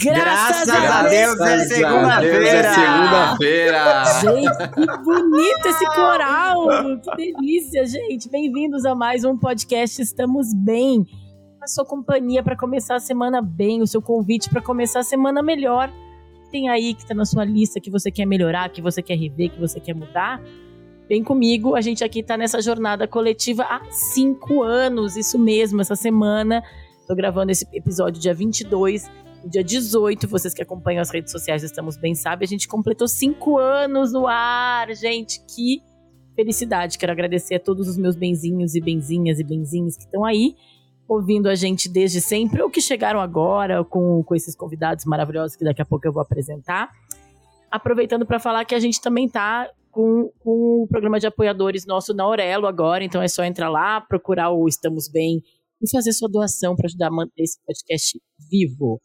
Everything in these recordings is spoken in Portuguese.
Graças, Graças a Deus, é segunda-feira! É segunda-feira! Gente, que bonito esse coral! Que delícia, gente! Bem-vindos a mais um podcast Estamos Bem. A sua companhia para começar a semana bem, o seu convite para começar a semana melhor. Tem aí que está na sua lista que você quer melhorar, que você quer rever, que você quer mudar? Vem comigo, a gente aqui está nessa jornada coletiva há cinco anos, isso mesmo, essa semana. Estou gravando esse episódio dia 22 no dia 18, vocês que acompanham as redes sociais Estamos Bem Sabe, a gente completou cinco anos no ar, gente, que felicidade. Quero agradecer a todos os meus benzinhos e benzinhas e benzinhos que estão aí, ouvindo a gente desde sempre, ou que chegaram agora com, com esses convidados maravilhosos que daqui a pouco eu vou apresentar. Aproveitando para falar que a gente também tá com, com o programa de apoiadores nosso na Aurelo agora, então é só entrar lá, procurar o Estamos Bem e fazer sua doação para ajudar a manter esse podcast vivo.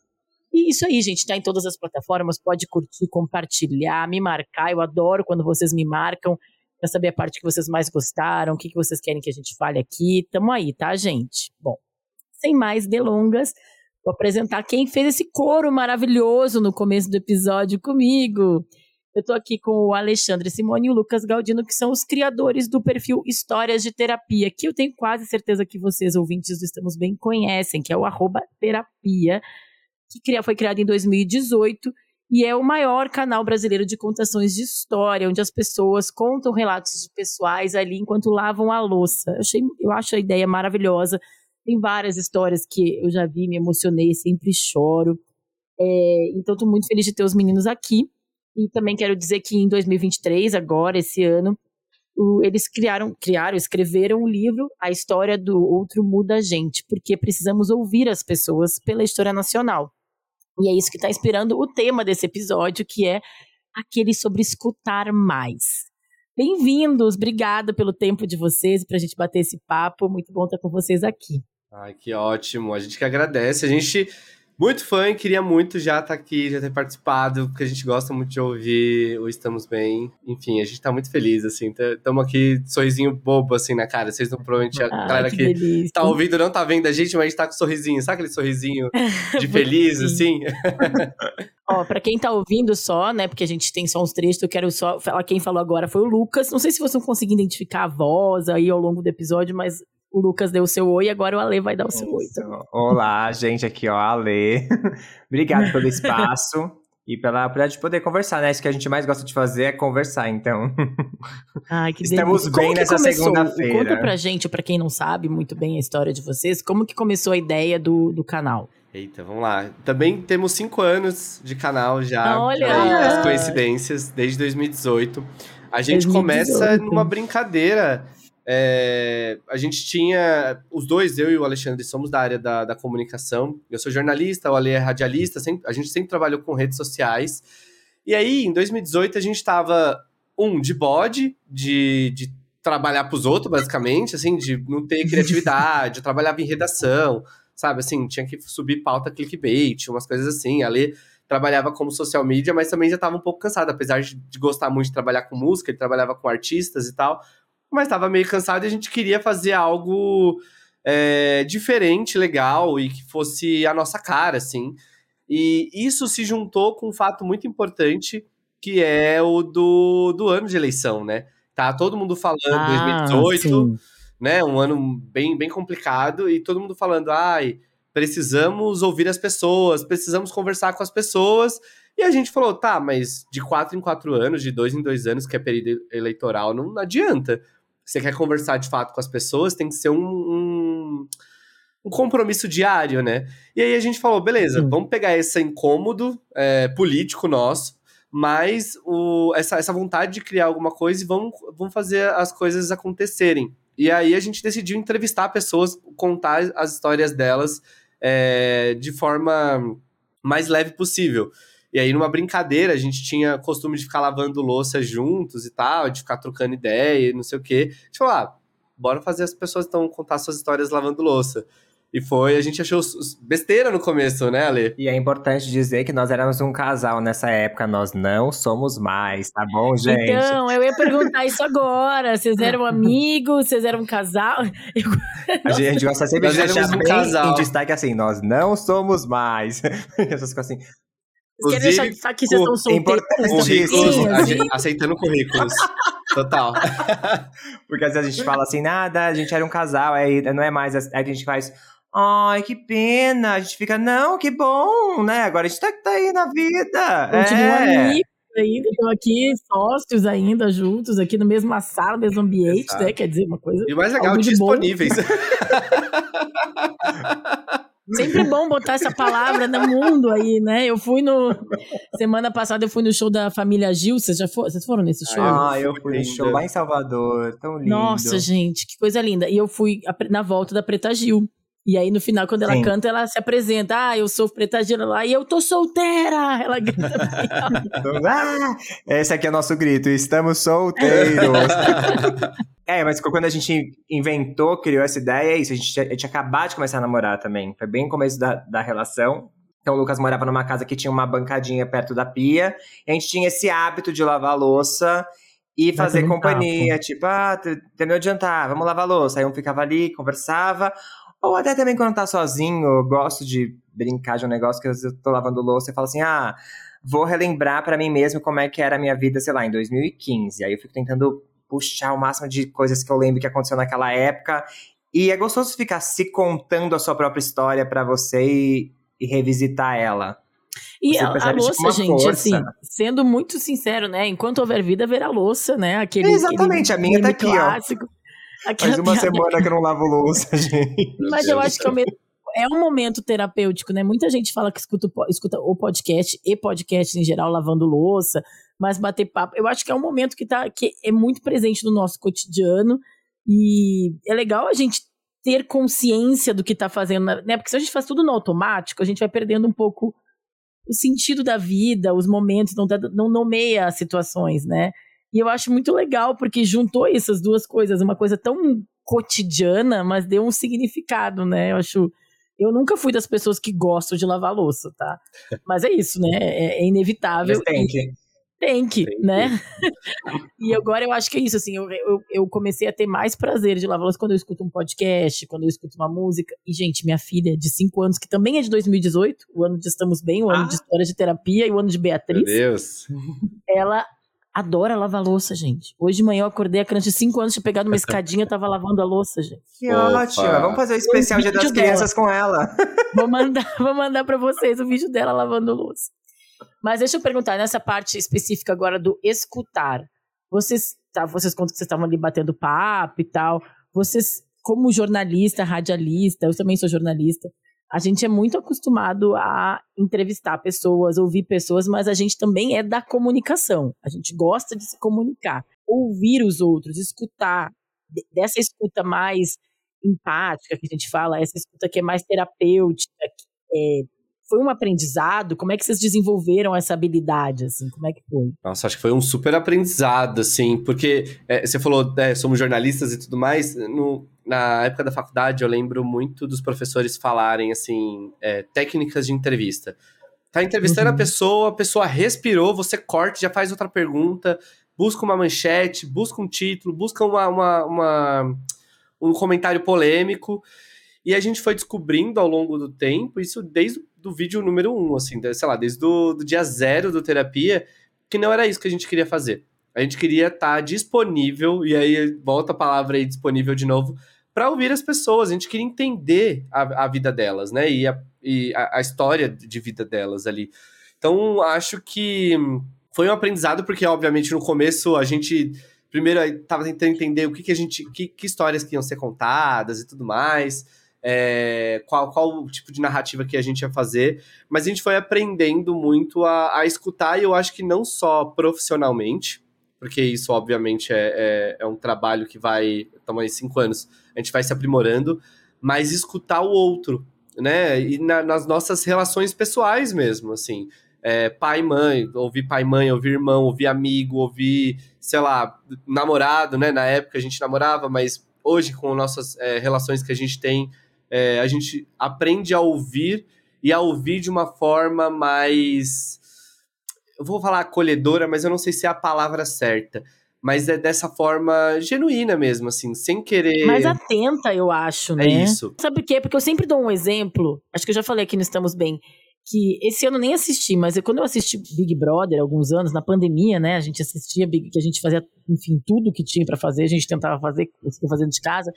E isso aí, gente, tá em todas as plataformas, pode curtir, compartilhar, me marcar. Eu adoro quando vocês me marcam para saber a parte que vocês mais gostaram, o que, que vocês querem que a gente fale aqui. Tamo aí, tá, gente? Bom, sem mais delongas, vou apresentar quem fez esse coro maravilhoso no começo do episódio comigo. Eu tô aqui com o Alexandre Simone e o Lucas Galdino, que são os criadores do perfil Histórias de Terapia, que eu tenho quase certeza que vocês, ouvintes do Estamos Bem, conhecem, que é o arroba terapia que foi criado em 2018 e é o maior canal brasileiro de contações de história, onde as pessoas contam relatos pessoais ali enquanto lavam a louça. Eu, achei, eu acho a ideia maravilhosa. Tem várias histórias que eu já vi, me emocionei, sempre choro. É, então, estou muito feliz de ter os meninos aqui. E também quero dizer que em 2023, agora, esse ano, o, eles criaram, criaram, escreveram um livro, A História do Outro Muda a Gente, porque precisamos ouvir as pessoas pela história nacional. E é isso que está inspirando o tema desse episódio, que é aquele sobre escutar mais. Bem-vindos, obrigada pelo tempo de vocês para a gente bater esse papo. Muito bom estar com vocês aqui. Ai, que ótimo. A gente que agradece. A gente muito fã queria muito já estar tá aqui, já ter participado, porque a gente gosta muito de ouvir o Estamos Bem. Enfim, a gente tá muito feliz, assim. Estamos aqui, sorrisinho bobo, assim, na cara. Vocês não provavelmente, a ah, galera que, que delícia. tá ouvindo não tá vendo a gente, mas a gente tá com um sorrisinho. Sabe aquele sorrisinho de feliz, assim? Ó, pra quem tá ouvindo só, né, porque a gente tem só uns trechos, eu quero só falar quem falou agora foi o Lucas. Não sei se vocês vão conseguir identificar a voz aí ao longo do episódio, mas o Lucas deu o seu oi, agora o Ale vai dar o seu oi. Olá, gente, aqui ó, Ale. Obrigado pelo espaço e pela oportunidade de poder conversar, né? Isso que a gente mais gosta de fazer é conversar, então. Ai, que Estamos delícia. bem nessa segunda-feira. Conta pra gente, pra quem não sabe muito bem a história de vocês, como que começou a ideia do, do canal? Eita, vamos lá. Também temos cinco anos de canal já. Olha! As coincidências, desde 2018. A gente 2018. começa numa brincadeira é, a gente tinha, os dois, eu e o Alexandre, somos da área da, da comunicação. Eu sou jornalista, o Ale é radialista, sempre, a gente sempre trabalhou com redes sociais. E aí, em 2018, a gente estava, um, de bode, de, de trabalhar para os outros, basicamente, assim, de não ter criatividade, eu trabalhava em redação, sabe, assim, tinha que subir pauta clickbait, umas coisas assim. A Ale trabalhava como social media, mas também já estava um pouco cansado, apesar de, de gostar muito de trabalhar com música, ele trabalhava com artistas e tal mas estava meio cansado e a gente queria fazer algo é, diferente, legal e que fosse a nossa cara, assim. E isso se juntou com um fato muito importante, que é o do, do ano de eleição, né? Tá todo mundo falando ah, 2018, sim. né? Um ano bem, bem complicado, e todo mundo falando, ai, precisamos ouvir as pessoas, precisamos conversar com as pessoas. E a gente falou, tá, mas de quatro em quatro anos, de dois em dois anos, que é período eleitoral, não adianta você quer conversar de fato com as pessoas, tem que ser um, um, um compromisso diário, né? E aí a gente falou, beleza, Sim. vamos pegar esse incômodo é, político nosso, mas o, essa, essa vontade de criar alguma coisa e vamos, vamos fazer as coisas acontecerem. E aí a gente decidiu entrevistar pessoas, contar as histórias delas é, de forma mais leve possível. E aí, numa brincadeira, a gente tinha costume de ficar lavando louça juntos e tal, de ficar trocando ideia e não sei o quê. A gente falou, ah, bora fazer as pessoas então contar suas histórias lavando louça. E foi, a gente achou besteira no começo, né, Ale? E é importante dizer que nós éramos um casal nessa época, nós não somos mais, tá bom, gente? Então, eu ia perguntar isso agora. Vocês eram amigos? Vocês eram um casal? Eu... A, gente, a gente gosta sempre nós de deixar um bem casal. em destaque assim, nós não somos mais. As ficam assim... Vocês querem deixar que vocês estão solteiros? Currículos, aceitando currículos. Total. Porque às vezes a gente fala assim, nada, a gente era um casal, aí não é mais. Aí a gente faz Ai, que pena. A gente fica, não, que bom, né? Agora a gente tá, tá aí na vida. Continua é. amigos ainda, estão aqui sócios ainda, juntos, aqui no mesma sala, mesmo ambiente, Exato. né? Quer dizer, uma coisa. E o mais legal, disponíveis. Sempre bom botar essa palavra no mundo aí, né? Eu fui no. Semana passada eu fui no show da família Gil. Vocês já foram? Vocês foram nesse show? Ah, eu fui no show lá em Salvador. Tão lindo. Nossa, gente, que coisa linda. E eu fui na volta da Preta Gil. E aí, no final, quando ela Sim. canta, ela se apresenta. Ah, eu sou Preta Gil lá e eu tô solteira! Ela grita. ah, esse aqui é nosso grito. Estamos solteiros. é, mas quando a gente inventou, criou essa ideia, é isso. A gente, a gente tinha acabado de começar a namorar também. Foi bem no começo da, da relação. Então, o Lucas morava numa casa que tinha uma bancadinha perto da pia. E a gente tinha esse hábito de lavar louça e fazer companhia. Tipo, ah, terminou de jantar, vamos lavar louça. Aí um ficava ali, conversava. Ou até também quando tá sozinho, eu gosto de brincar de um negócio que eu tô lavando louça e falo assim, ah, vou relembrar para mim mesmo como é que era a minha vida, sei lá, em 2015. Aí eu fico tentando puxar o máximo de coisas que eu lembro que aconteceu naquela época. E é gostoso ficar se contando a sua própria história para você e, e, revisitar ela. E a, a, louça, tipo, gente, força. assim, sendo muito sincero, né? Enquanto houver vida, haverá louça, né? Aquele, Exatamente, aquele a minha tá aqui, clássico. ó. Faz uma semana que eu não lavo louça, gente. Mas eu acho que é um momento terapêutico, né? Muita gente fala que escuta, escuta o podcast e podcast em geral lavando louça, mas bater papo. Eu acho que é um momento que, tá, que é muito presente no nosso cotidiano e é legal a gente ter consciência do que tá fazendo, né? Porque se a gente faz tudo no automático, a gente vai perdendo um pouco o sentido da vida, os momentos, não, não nomeia as situações, né? E eu acho muito legal, porque juntou essas duas coisas, uma coisa tão cotidiana, mas deu um significado, né? Eu acho. Eu nunca fui das pessoas que gostam de lavar louça, tá? Mas é isso, né? É, é inevitável. Mas tem que. Tem que, tem né? e agora eu acho que é isso, assim, eu, eu, eu, comecei a ter mais prazer de lavar louça quando eu escuto um podcast, quando eu escuto uma música. E, gente, minha filha de 5 anos, que também é de 2018, o ano de Estamos Bem, o ano ah. de História de Terapia e o ano de Beatriz. Meu Deus! Ela adora lavar louça, gente. Hoje de manhã eu acordei, a criança de 5 anos tinha pegado uma escadinha, tava lavando a louça, gente. Que ótimo! Vamos fazer o especial Dia das Crianças com ela. Vou mandar, vou mandar para vocês o vídeo dela lavando louça. Mas deixa eu perguntar, nessa parte específica agora do escutar. Vocês, tá, vocês contam que vocês estavam ali batendo papo e tal. Vocês, como jornalista, radialista, eu também sou jornalista, a gente é muito acostumado a entrevistar pessoas, ouvir pessoas, mas a gente também é da comunicação. A gente gosta de se comunicar, ouvir os outros, escutar, dessa escuta mais empática que a gente fala, essa escuta que é mais terapêutica, é, foi um aprendizado? Como é que vocês desenvolveram essa habilidade, assim? Como é que foi? Nossa, acho que foi um super aprendizado, assim, porque é, você falou, é, somos jornalistas e tudo mais, no, na época da faculdade, eu lembro muito dos professores falarem, assim, é, técnicas de entrevista. Tá entrevistando uhum. a pessoa, a pessoa respirou, você corta, já faz outra pergunta, busca uma manchete, busca um título, busca uma, uma, uma um comentário polêmico. E a gente foi descobrindo ao longo do tempo, isso desde o vídeo número um, assim, sei lá, desde o do dia zero do terapia, que não era isso que a gente queria fazer. A gente queria estar tá disponível, e aí volta a palavra aí disponível de novo, para ouvir as pessoas. A gente queria entender a, a vida delas, né? E, a, e a, a, história de vida delas ali. Então, acho que foi um aprendizado, porque, obviamente, no começo a gente. Primeiro, estava tentando entender o que, que a gente. Que, que histórias que iam ser contadas e tudo mais. É, qual, qual o tipo de narrativa que a gente ia fazer, mas a gente foi aprendendo muito a, a escutar, e eu acho que não só profissionalmente, porque isso, obviamente, é, é, é um trabalho que vai. Estamos aí cinco anos, a gente vai se aprimorando, mas escutar o outro, né? E na, nas nossas relações pessoais mesmo, assim. É, pai mãe, ouvir pai mãe, ouvir irmão, ouvir amigo, ouvir, sei lá, namorado, né? Na época a gente namorava, mas hoje com nossas é, relações que a gente tem, é, a gente aprende a ouvir e a ouvir de uma forma mais. Eu vou falar acolhedora, mas eu não sei se é a palavra certa. Mas é dessa forma genuína mesmo, assim, sem querer. Mais atenta, eu acho, é né? É isso. Sabe por quê? Porque eu sempre dou um exemplo, acho que eu já falei aqui no Estamos Bem, que esse ano nem assisti, mas quando eu assisti Big Brother alguns anos, na pandemia, né, a gente assistia Big, que a gente fazia, enfim, tudo que tinha para fazer, a gente tentava fazer, fazendo de casa.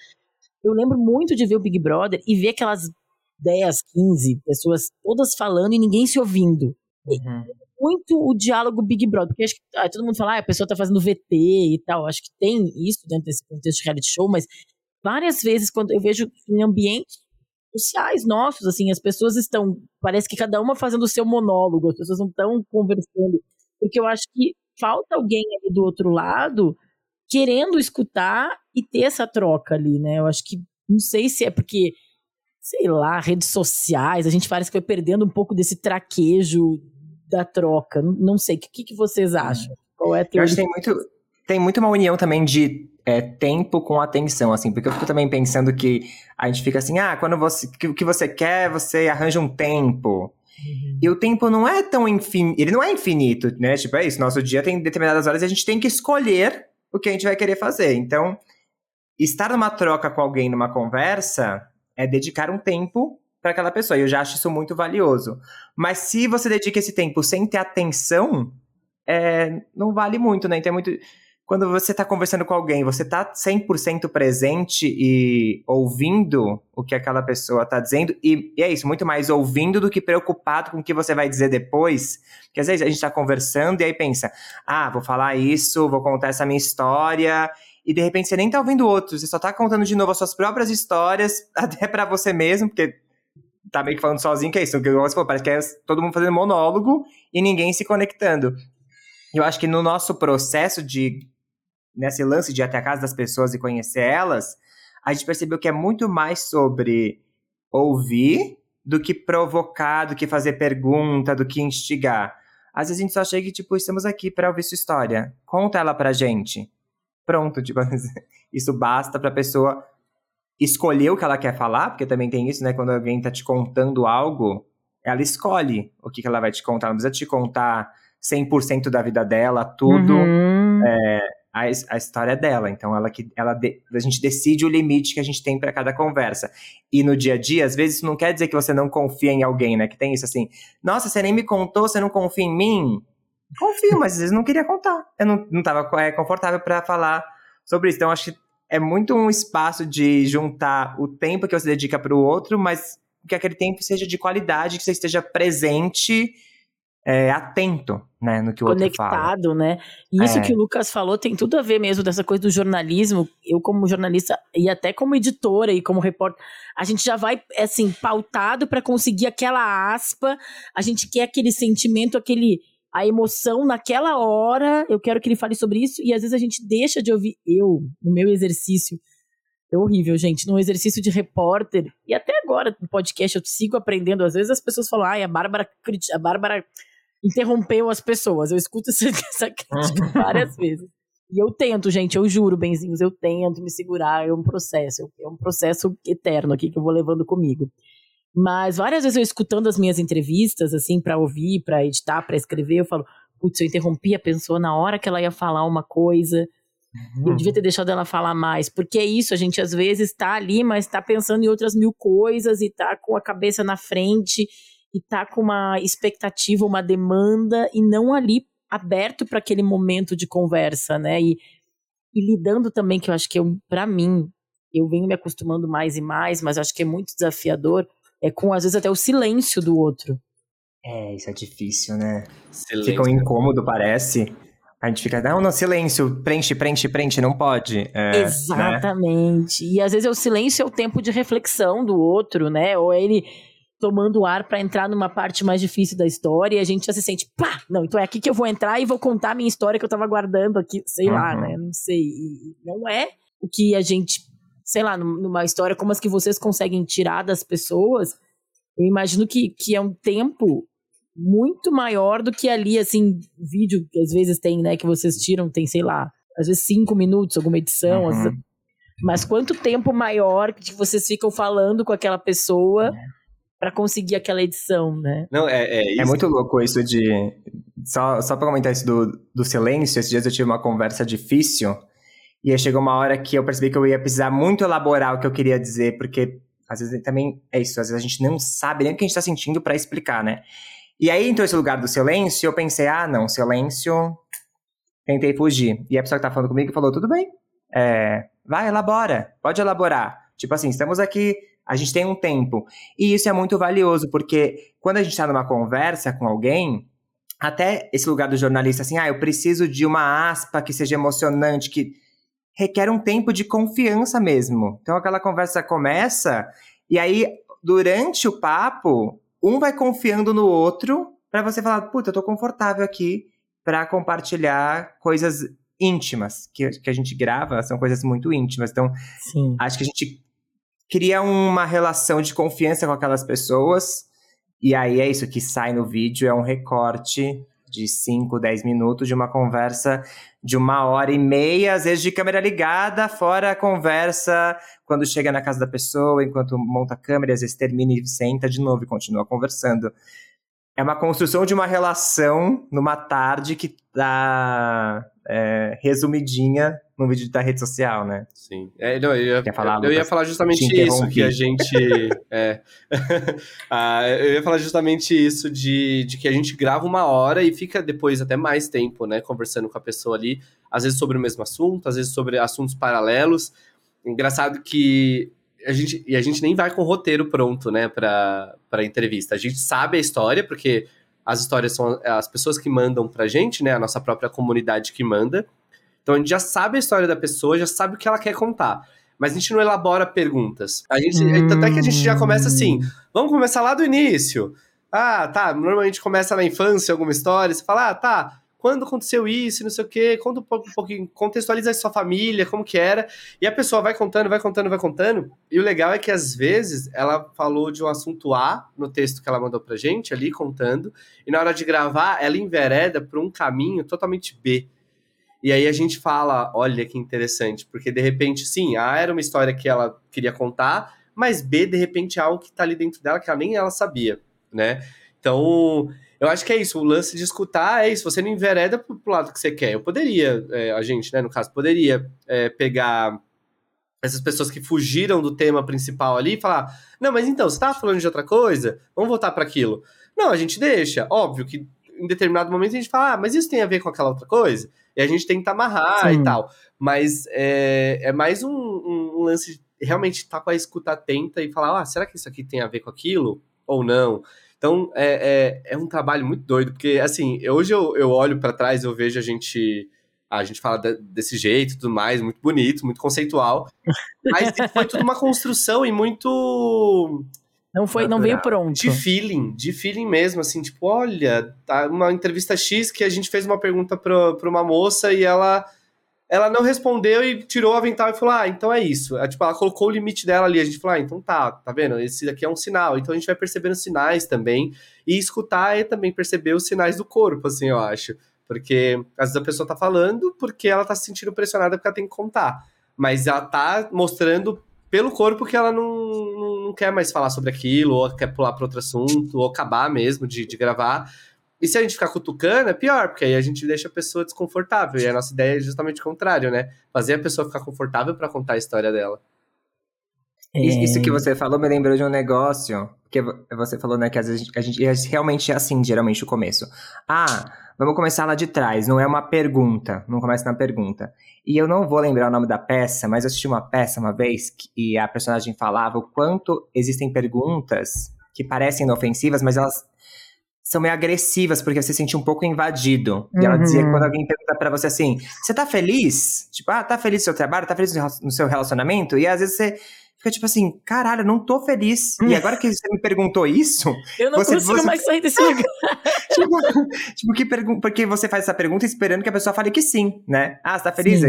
Eu lembro muito de ver o Big Brother e ver aquelas 10, 15 pessoas todas falando e ninguém se ouvindo. Uhum. Muito o diálogo Big Brother, porque acho que ah, todo mundo fala, ah, a pessoa tá fazendo VT e tal. Acho que tem isso dentro desse contexto de reality show, mas várias vezes quando eu vejo em ambientes sociais nossos, assim, as pessoas estão, parece que cada uma fazendo o seu monólogo, as pessoas não estão conversando, porque eu acho que falta alguém ali do outro lado querendo escutar e ter essa troca ali, né? Eu acho que não sei se é porque sei lá, redes sociais, a gente parece que foi perdendo um pouco desse traquejo da troca. Não sei, o que, que vocês é. acham? Qual é a teoria? Eu acho que tem muito, tem muito uma união também de é, tempo com atenção, assim, porque eu fico também pensando que a gente fica assim, ah, quando você, o que você quer, você arranja um tempo. Uhum. E o tempo não é tão infinito, ele não é infinito, né? Tipo, é isso, nosso dia tem determinadas horas e a gente tem que escolher o que a gente vai querer fazer. Então, estar numa troca com alguém, numa conversa, é dedicar um tempo para aquela pessoa. E eu já acho isso muito valioso. Mas se você dedica esse tempo sem ter atenção, é, não vale muito, né? Então é muito. Quando você está conversando com alguém, você está 100% presente e ouvindo o que aquela pessoa está dizendo, e, e, é isso, muito mais ouvindo do que preocupado com o que você vai dizer depois. Porque às vezes a gente está conversando e aí pensa: ah, vou falar isso, vou contar essa minha história, e de repente você nem tá ouvindo outros, você só tá contando de novo as suas próprias histórias, até para você mesmo, porque tá meio que falando sozinho, que é isso, que você falou, parece que é todo mundo fazendo monólogo e ninguém se conectando. Eu acho que no nosso processo de, nesse lance de ir até a casa das pessoas e conhecer elas, a gente percebeu que é muito mais sobre ouvir do que provocar, do que fazer pergunta, do que instigar. Às vezes a gente só chega e, tipo, estamos aqui para ouvir sua história. Conta ela pra gente pronto, tipo, isso basta para a pessoa escolher o que ela quer falar, porque também tem isso, né? Quando alguém tá te contando algo, ela escolhe o que, que ela vai te contar. Não precisa te contar 100% da vida dela, tudo. Uhum. É, a, a, história dela. Então, ela que ela de, a gente decide o limite que a gente tem para cada conversa. E no dia a dia, às vezes, isso não quer dizer que você não confia em alguém, né? Que tem isso assim, nossa, você nem me contou, você não confia em mim? Confio, mas às vezes não queria contar. Eu não, não tava é, confortável para falar sobre isso. Então, acho que é muito um espaço de juntar o tempo que você dedica para o outro, mas que aquele tempo seja de qualidade, que você esteja presente, é, atento, né, no que o Conectado, outro fala. Conectado, né? E isso é. que o Lucas falou tem tudo a ver mesmo dessa coisa do jornalismo. Eu como jornalista e até como editora e como repórter, a gente já vai assim pautado para conseguir aquela aspa. A gente quer aquele sentimento, aquele a emoção naquela hora, eu quero que ele fale sobre isso, e às vezes a gente deixa de ouvir. Eu, no meu exercício, é horrível, gente, no exercício de repórter, e até agora no podcast eu sigo aprendendo, às vezes as pessoas falam, ai, a Bárbara, a Bárbara interrompeu as pessoas, eu escuto essa crítica várias vezes. E eu tento, gente, eu juro, benzinhos, eu tento me segurar, é um processo, é um processo eterno aqui que eu vou levando comigo. Mas várias vezes eu escutando as minhas entrevistas, assim, para ouvir, para editar, para escrever, eu falo, putz, eu interrompi a pessoa na hora que ela ia falar uma coisa. Uhum. Eu devia ter deixado ela falar mais. Porque é isso, a gente às vezes tá ali, mas tá pensando em outras mil coisas e tá com a cabeça na frente e tá com uma expectativa, uma demanda e não ali aberto para aquele momento de conversa, né? E, e lidando também, que eu acho que para mim, eu venho me acostumando mais e mais, mas acho que é muito desafiador é com às vezes até o silêncio do outro. É, isso é difícil, né? Silêncio. Fica um incômodo, parece. A gente fica, não, não, silêncio, preenche, preenche, preenche, não pode. É, né? Exatamente. Né? E às vezes o silêncio é o tempo de reflexão do outro, né? Ou é ele tomando ar para entrar numa parte mais difícil da história e a gente já se sente, pá, não, então é aqui que eu vou entrar e vou contar a minha história que eu tava guardando aqui, sei uhum. lá, né? Não sei. E não é o que a gente sei lá, numa história como as que vocês conseguem tirar das pessoas, eu imagino que, que é um tempo muito maior do que ali, assim, vídeo que às vezes tem, né, que vocês tiram, tem, sei lá, às vezes cinco minutos, alguma edição, uhum. Mas quanto tempo maior que vocês ficam falando com aquela pessoa é. Para conseguir aquela edição, né? Não, é, é, isso. é muito louco isso de. Só, só pra comentar isso do, do silêncio, esses dias eu tive uma conversa difícil. E aí chegou uma hora que eu percebi que eu ia precisar muito elaborar o que eu queria dizer, porque às vezes também é isso, às vezes a gente não sabe nem o que a gente tá sentindo para explicar, né? E aí entrou esse lugar do silêncio, eu pensei, ah, não, silêncio. Tentei fugir. E a pessoa que tá falando comigo falou, tudo bem, é, vai, elabora, pode elaborar. Tipo assim, estamos aqui, a gente tem um tempo. E isso é muito valioso, porque quando a gente está numa conversa com alguém, até esse lugar do jornalista, assim, ah, eu preciso de uma aspa que seja emocionante, que requer um tempo de confiança mesmo. Então aquela conversa começa, e aí, durante o papo, um vai confiando no outro para você falar, puta, eu tô confortável aqui para compartilhar coisas íntimas que, que a gente grava, são coisas muito íntimas. Então, Sim. acho que a gente cria uma relação de confiança com aquelas pessoas. E aí é isso que sai no vídeo, é um recorte de 5, 10 minutos de uma conversa de uma hora e meia, às vezes de câmera ligada, fora a conversa quando chega na casa da pessoa, enquanto monta a câmera, às vezes termina e senta de novo e continua conversando. É uma construção de uma relação numa tarde que tá é, resumidinha no vídeo da rede social, né? Sim. É, não, eu, ia, falar, eu, eu ia falar justamente isso, que a gente. é, ah, eu ia falar justamente isso de, de que a gente grava uma hora e fica depois até mais tempo, né? Conversando com a pessoa ali, às vezes sobre o mesmo assunto, às vezes sobre assuntos paralelos. Engraçado que a gente, e a gente nem vai com o roteiro pronto, né, pra, pra entrevista. A gente sabe a história, porque as histórias são as pessoas que mandam pra gente, né? A nossa própria comunidade que manda. Então a gente já sabe a história da pessoa, já sabe o que ela quer contar. Mas a gente não elabora perguntas. A gente, hum. Tanto é que a gente já começa assim: vamos começar lá do início. Ah, tá. Normalmente começa na infância alguma história. Você fala, ah, tá quando aconteceu isso, não sei o quê, conta um pouquinho, contextualiza a sua família, como que era, e a pessoa vai contando, vai contando, vai contando, e o legal é que às vezes ela falou de um assunto A no texto que ela mandou pra gente, ali contando, e na hora de gravar, ela envereda para um caminho totalmente B. E aí a gente fala, olha que interessante, porque de repente, sim, A era uma história que ela queria contar, mas B, de repente, é algo que tá ali dentro dela que ela nem ela sabia, né? Então, eu acho que é isso, o lance de escutar é isso, você não envereda pro, pro lado que você quer. Eu poderia, é, a gente, né, no caso, poderia é, pegar essas pessoas que fugiram do tema principal ali e falar: não, mas então, você tava falando de outra coisa, vamos voltar para aquilo. Não, a gente deixa. Óbvio que em determinado momento a gente fala: ah, mas isso tem a ver com aquela outra coisa? E a gente tenta amarrar Sim. e tal. Mas é, é mais um, um, lance de realmente estar tá com a escuta atenta e falar: ah, será que isso aqui tem a ver com aquilo? Ou não? Então, é, é, é um trabalho muito doido, porque, assim, hoje eu, eu olho para trás, eu vejo a gente a gente fala desse jeito e tudo mais, muito bonito, muito conceitual. Mas foi tudo uma construção e muito. Não foi, não veio pronto. De feeling, de feeling mesmo, assim, tipo, olha, tá uma entrevista X que a gente fez uma pergunta para uma moça e ela ela não respondeu e tirou o avental e falou: Ah, então é isso. Ela, tipo, ela colocou o limite dela ali. A gente falou: Ah, então tá, tá vendo? Esse daqui é um sinal. Então a gente vai percebendo sinais também. E escutar é também perceber os sinais do corpo, assim, eu acho. Porque às vezes a pessoa tá falando porque ela tá se sentindo pressionada porque ela tem que contar. Mas ela tá mostrando pelo corpo que ela não, não quer mais falar sobre aquilo, ou quer pular para outro assunto, ou acabar mesmo de, de gravar. E se a gente ficar cutucando, é pior, porque aí a gente deixa a pessoa desconfortável. E a nossa ideia é justamente o contrário, né? Fazer a pessoa ficar confortável para contar a história dela. É... Isso que você falou me lembrou de um negócio. Porque você falou, né, que às vezes a gente é realmente é assim, geralmente, o começo. Ah, vamos começar lá de trás. Não é uma pergunta. Não começa na pergunta. E eu não vou lembrar o nome da peça, mas eu assisti uma peça uma vez e a personagem falava o quanto existem perguntas que parecem inofensivas, mas elas são meio agressivas, porque você se sente um pouco invadido. E ela dizia que quando uhum. alguém pergunta para você assim, você tá feliz? Tipo, ah, tá feliz no seu trabalho? Tá feliz no seu relacionamento? E às vezes você fica tipo assim, caralho, eu não tô feliz. E agora que você me perguntou isso. Eu não você, consigo você... mais sair desse lugar. tipo, tipo que porque você faz essa pergunta esperando que a pessoa fale que sim, né? Ah, você tá feliz?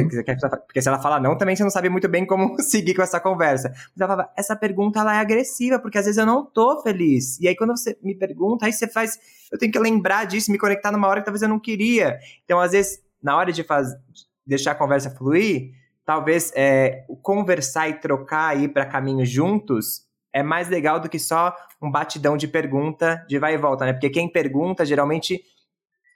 Porque se ela fala não, também você não sabe muito bem como seguir com essa conversa. Mas ela fala, essa pergunta ela é agressiva, porque às vezes eu não tô feliz. E aí quando você me pergunta, aí você faz. Eu tenho que lembrar disso, me conectar numa hora que talvez eu não queria. Então, às vezes, na hora de faz, deixar a conversa fluir talvez é, conversar e trocar aí para caminhos juntos é mais legal do que só um batidão de pergunta de vai e volta, né? Porque quem pergunta geralmente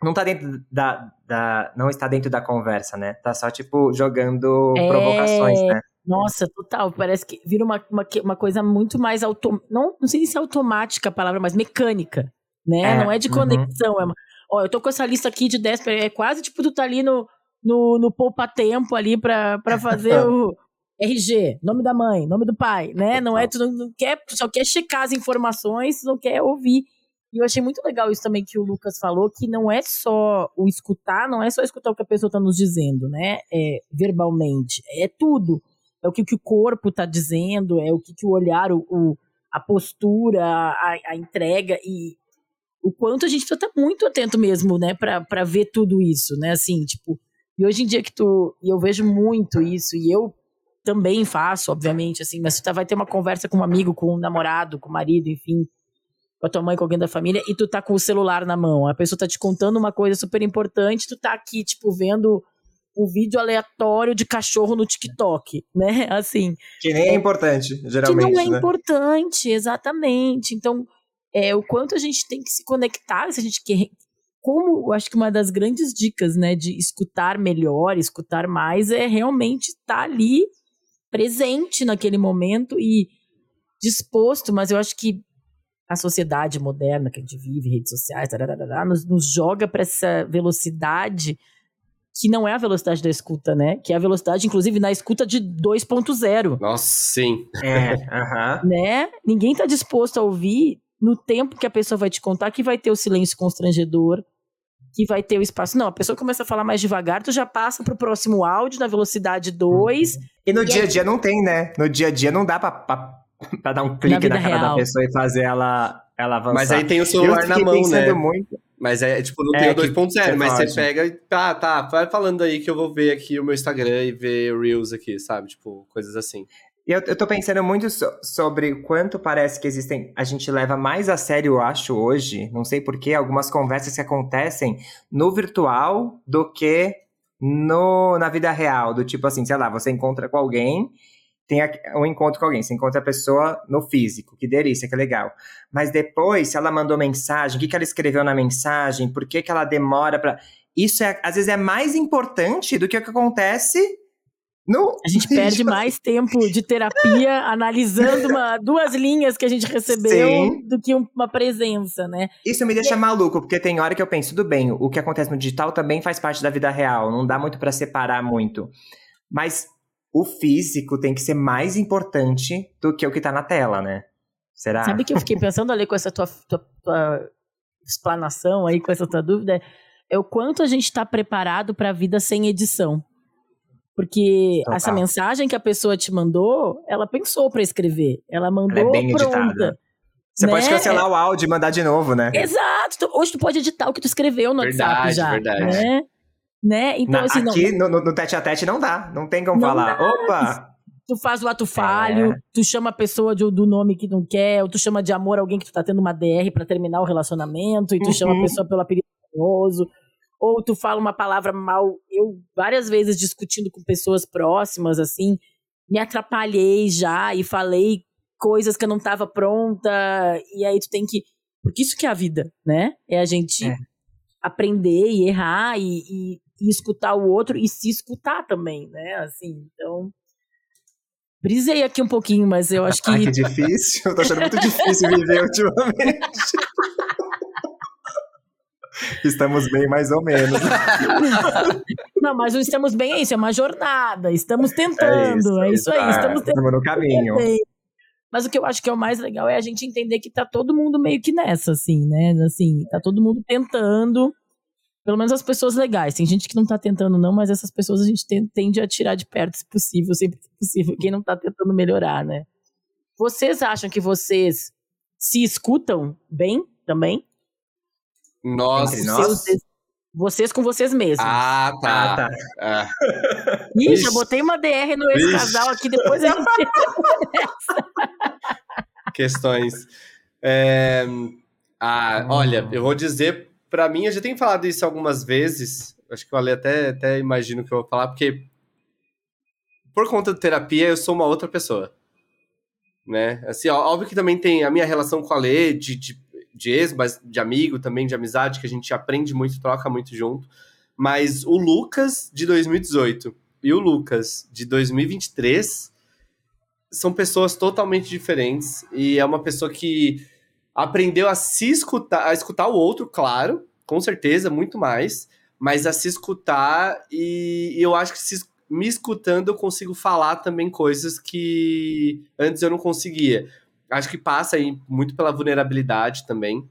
não tá dentro da, da não está dentro da conversa, né? Tá só tipo jogando é... provocações, né? Nossa, total. Parece que vira uma, uma, uma coisa muito mais autom... não, não sei se é automática a palavra, mas mecânica, né? É, não é de uhum. conexão. Uhum. É uma... Ó, eu tô com essa lista aqui de 10, é quase tipo tu tá ali no, no, no poupa-tempo ali pra, pra fazer o RG, nome da mãe, nome do pai, né? Não é, tu não, não quer, só quer checar as informações, não quer ouvir. E eu achei muito legal isso também que o Lucas falou, que não é só o escutar, não é só escutar o que a pessoa está nos dizendo, né? É, verbalmente. É tudo é o que, que o corpo está dizendo, é o que, que o olhar, o, o a postura, a, a, entrega e o quanto a gente precisa estar tá muito atento mesmo, né, para ver tudo isso, né, assim, tipo, e hoje em dia que tu, e eu vejo muito isso, e eu também faço, obviamente, assim, mas tu tá, vai ter uma conversa com um amigo, com um namorado, com o um marido, enfim, com a tua mãe, com alguém da família, e tu tá com o celular na mão, a pessoa tá te contando uma coisa super importante, tu tá aqui, tipo, vendo um vídeo aleatório de cachorro no TikTok, né? Assim. Que nem é, é importante, geralmente. Que não é né? importante, exatamente. Então, é, o quanto a gente tem que se conectar, se a gente quer. Como eu acho que uma das grandes dicas, né, de escutar melhor, escutar mais, é realmente estar tá ali presente naquele momento e disposto, mas eu acho que a sociedade moderna que a gente vive, redes sociais, tararara, nos, nos joga para essa velocidade que não é a velocidade da escuta, né? Que é a velocidade, inclusive, na escuta de 2.0. Nossa, sim. É. Né? Ninguém tá disposto a ouvir no tempo que a pessoa vai te contar que vai ter o silêncio constrangedor, que vai ter o espaço. Não, a pessoa começa a falar mais devagar, tu já passa pro próximo áudio na velocidade 2. E no e dia a dia não tem, né? No dia a dia não dá pra, pra, pra dar um clique na, na cara real. da pessoa e fazer ela, ela avançar. Mas aí tem o celular na mão, né? Muito... Mas é tipo, não é, tem o 2.0, mas você pega e tá, tá, vai falando aí que eu vou ver aqui o meu Instagram e ver Reels aqui, sabe? Tipo, coisas assim. Eu, eu tô pensando muito so, sobre quanto parece que existem. A gente leva mais a sério, eu acho, hoje, não sei porquê, algumas conversas que acontecem no virtual do que no, na vida real. Do tipo assim, sei lá, você encontra com alguém tem um encontro com alguém, você encontra a pessoa no físico, que delícia, que legal. Mas depois, se ela mandou mensagem, o que, que ela escreveu na mensagem, por que, que ela demora para. Isso é, às vezes é mais importante do que o que acontece no. A gente perde mais tempo de terapia analisando uma, duas linhas que a gente recebeu Sim. do que uma presença, né? Isso me deixa e... maluco, porque tem hora que eu penso, tudo bem, o que acontece no digital também faz parte da vida real, não dá muito para separar muito. Mas o físico tem que ser mais importante do que o que tá na tela, né? Será? Sabe que eu fiquei pensando ali com essa tua, tua, tua explanação aí, com essa tua dúvida, é o quanto a gente está preparado para a vida sem edição. Porque Total. essa mensagem que a pessoa te mandou, ela pensou para escrever. Ela mandou ela é bem pronta. Editada. Você né? pode cancelar o áudio e mandar de novo, né? Exato. Hoje tu pode editar o que tu escreveu no verdade, WhatsApp já. Verdade. Né? né? Então, Na, assim, aqui não, no, no tete a tete não dá, não tem como não falar. Dá. Opa! Tu faz o ato falho, é. tu chama a pessoa de, do nome que não quer, ou tu chama de amor alguém que tu tá tendo uma DR para terminar o relacionamento, e tu uhum. chama a uhum. pessoa pelo apelido carinhoso, ou tu fala uma palavra mal. Eu, várias vezes, discutindo com pessoas próximas, assim, me atrapalhei já e falei coisas que eu não tava pronta, e aí tu tem que. Porque isso que é a vida, né? É a gente é. aprender e errar e, e e escutar o outro e se escutar também, né? Assim, então. Brisei aqui um pouquinho, mas eu acho que. Ai, que difícil. Eu tô achando muito difícil viver ultimamente. Estamos bem, mais ou menos. Não, mas o estamos bem é isso, é uma jornada. Estamos tentando, é isso, é isso aí. Estamos tentando. no caminho. Mas o que eu acho que é o mais legal é a gente entender que tá todo mundo meio que nessa, assim, né? Assim, tá todo mundo tentando pelo menos as pessoas legais. Tem gente que não tá tentando, não, mas essas pessoas a gente tende a tirar de perto, se possível, sempre que possível. Quem não tá tentando melhorar, né? Vocês acham que vocês se escutam bem também? Nós. Vocês, vocês com vocês mesmos. Ah, tá. Ah, tá. Ah. Ih, já botei uma DR no ex-casal aqui, depois gente. Questões. É... Ah, olha, eu vou dizer para mim, eu já tenho falado isso algumas vezes. Acho que o Ale até, até imagino que eu vou falar, porque por conta da terapia, eu sou uma outra pessoa. Né? Assim, óbvio que também tem a minha relação com a Lê, de, de, de ex, mas de amigo também, de amizade, que a gente aprende muito, troca muito junto. Mas o Lucas de 2018 e o Lucas de 2023 são pessoas totalmente diferentes. E é uma pessoa que aprendeu a se escutar, a escutar o outro, claro, com certeza, muito mais, mas a se escutar e, e eu acho que se, me escutando eu consigo falar também coisas que antes eu não conseguia. Acho que passa aí muito pela vulnerabilidade também.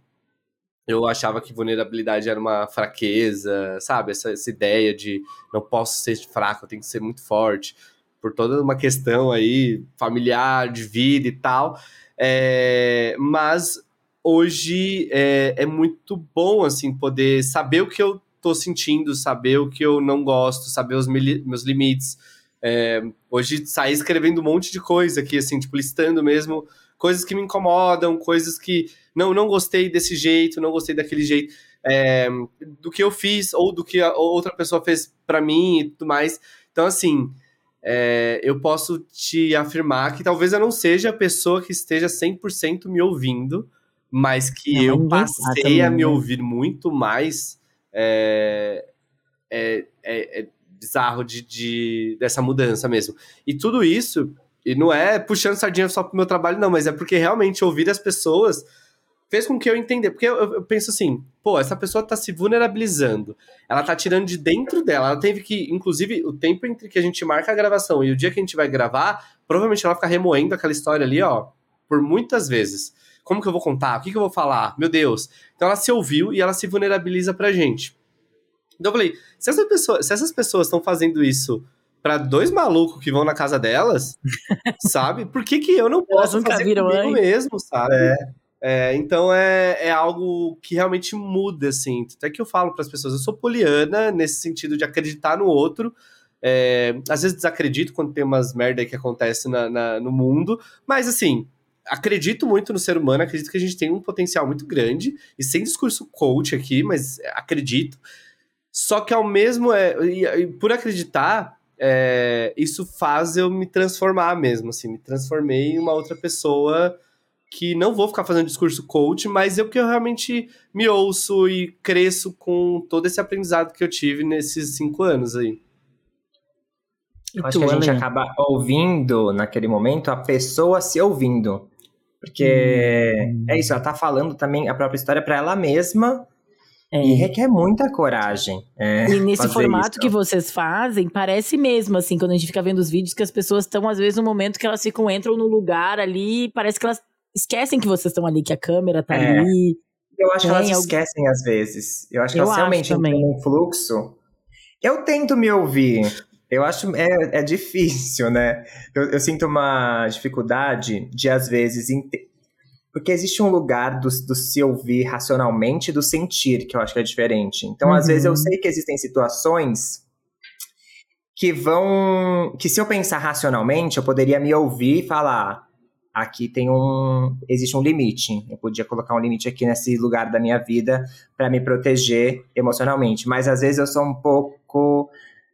Eu achava que vulnerabilidade era uma fraqueza, sabe? Essa, essa ideia de não posso ser fraco, eu tenho que ser muito forte, por toda uma questão aí familiar, de vida e tal. É, mas hoje é, é muito bom, assim, poder saber o que eu tô sentindo, saber o que eu não gosto, saber os meus limites. É, hoje saí escrevendo um monte de coisa aqui, assim, tipo, listando mesmo coisas que me incomodam, coisas que não, não gostei desse jeito, não gostei daquele jeito, é, do que eu fiz ou do que outra pessoa fez para mim e tudo mais. Então, assim, é, eu posso te afirmar que talvez eu não seja a pessoa que esteja 100% me ouvindo, mas que não, eu passei a me ouvir muito mais é, é, é, é bizarro de, de, dessa mudança mesmo. E tudo isso, e não é puxando sardinha só pro meu trabalho, não, mas é porque realmente ouvir as pessoas fez com que eu entenda. Porque eu, eu, penso assim, pô, essa pessoa tá se vulnerabilizando. Ela tá tirando de dentro dela. Ela teve que, inclusive, o tempo entre que a gente marca a gravação e o dia que a gente vai gravar, provavelmente ela fica remoendo aquela história ali, ó, por muitas vezes. Como que eu vou contar? O que, que eu vou falar? Meu Deus. Então ela se ouviu e ela se vulnerabiliza pra gente. Então eu falei, se, essa pessoa, se essas pessoas estão fazendo isso para dois malucos que vão na casa delas, sabe? Por que, que eu não posso Elas fazer viram comigo mesmo, sabe? É. É, então é, é algo que realmente muda, assim. Até que eu falo para as pessoas, eu sou poliana nesse sentido de acreditar no outro. É, às vezes desacredito quando tem umas merda que acontece na, na, no mundo, mas assim, acredito muito no ser humano, acredito que a gente tem um potencial muito grande, e sem discurso coach aqui, mas acredito. Só que ao mesmo, é, e, e por acreditar, é, isso faz eu me transformar mesmo, assim, me transformei em uma outra pessoa que não vou ficar fazendo discurso coach, mas eu que eu realmente me ouço e cresço com todo esse aprendizado que eu tive nesses cinco anos aí. Eu acho que a gente acaba ouvindo naquele momento a pessoa se ouvindo. Porque hum. é isso, ela tá falando também a própria história para ela mesma. É. E requer muita coragem. É, e nesse formato isso. que vocês fazem, parece mesmo, assim, quando a gente fica vendo os vídeos, que as pessoas estão, às vezes, no momento que elas ficam, entram no lugar ali, parece que elas esquecem que vocês estão ali, que a câmera tá é. ali. Eu acho que elas esquecem às vezes. Eu acho que eu elas realmente entram num fluxo. Eu tento me ouvir. Eu acho é, é difícil, né? Eu, eu, sinto uma dificuldade de, às vezes, porque existe um lugar do, do, se ouvir racionalmente e do sentir, que eu acho que é diferente. Então, uhum. às vezes, eu uhum. sei que existem situações que vão. que se eu pensar racionalmente, eu poderia me ouvir e falar. Aqui tem um. Existe um limite. Eu podia colocar um limite aqui nesse lugar da minha vida para me proteger emocionalmente. Mas às vezes eu sou um pouco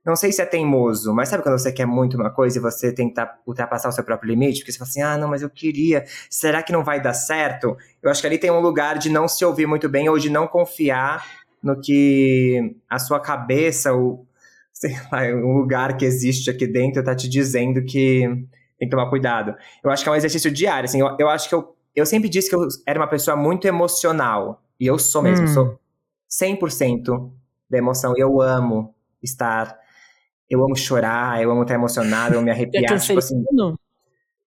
não sei se é teimoso, mas sabe quando você quer muito uma coisa e você tenta ultrapassar o seu próprio limite? Porque você fala assim, ah, não, mas eu queria, será que não vai dar certo? Eu acho que ali tem um lugar de não se ouvir muito bem ou de não confiar no que a sua cabeça, o, sei lá, um lugar que existe aqui dentro tá te dizendo que tem que tomar cuidado. Eu acho que é um exercício diário, assim, eu, eu acho que eu, eu sempre disse que eu era uma pessoa muito emocional, e eu sou mesmo, hum. sou 100% da emoção, eu amo estar eu amo chorar, eu amo estar emocionado, eu amo me arrepiar. tipo assim.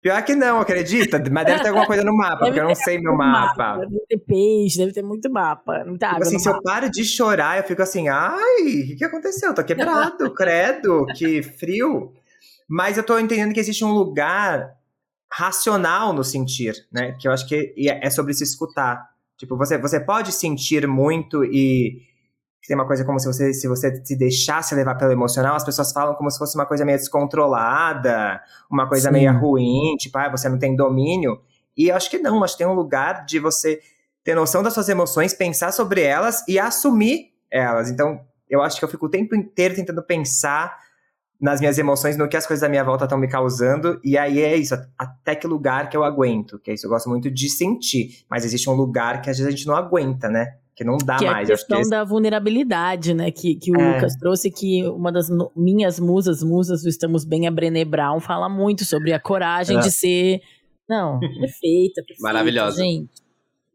Pior que não, acredita? Mas deve ter alguma coisa no mapa, porque eu não sei meu mapa. mapa. Deve ter peixe, deve ter muito mapa. Muita tipo água assim, se mapa. eu paro de chorar, eu fico assim, ai, o que, aconteceu? Eu tô quebrado, credo, que frio. Mas eu tô entendendo que existe um lugar racional no sentir, né? Que eu acho que é, é sobre se escutar. Tipo, você, você pode sentir muito e tem uma coisa como se você, se você se deixasse levar pelo emocional, as pessoas falam como se fosse uma coisa meio descontrolada, uma coisa Sim. meio ruim, tipo, ah, você não tem domínio. E acho que não, acho que tem um lugar de você ter noção das suas emoções, pensar sobre elas e assumir elas. Então, eu acho que eu fico o tempo inteiro tentando pensar nas minhas emoções, no que as coisas da minha volta estão me causando. E aí é isso, até que lugar que eu aguento. Que é isso, eu gosto muito de sentir. Mas existe um lugar que às vezes a gente não aguenta, né? Que não dá que mais. É a questão que da vulnerabilidade, né? Que, que o é. Lucas trouxe, que uma das no, minhas musas, musas do Estamos Bem, a Brené Brown, fala muito sobre a coragem é. de ser. Não, perfeita, perfeita. Maravilhosa. Gente.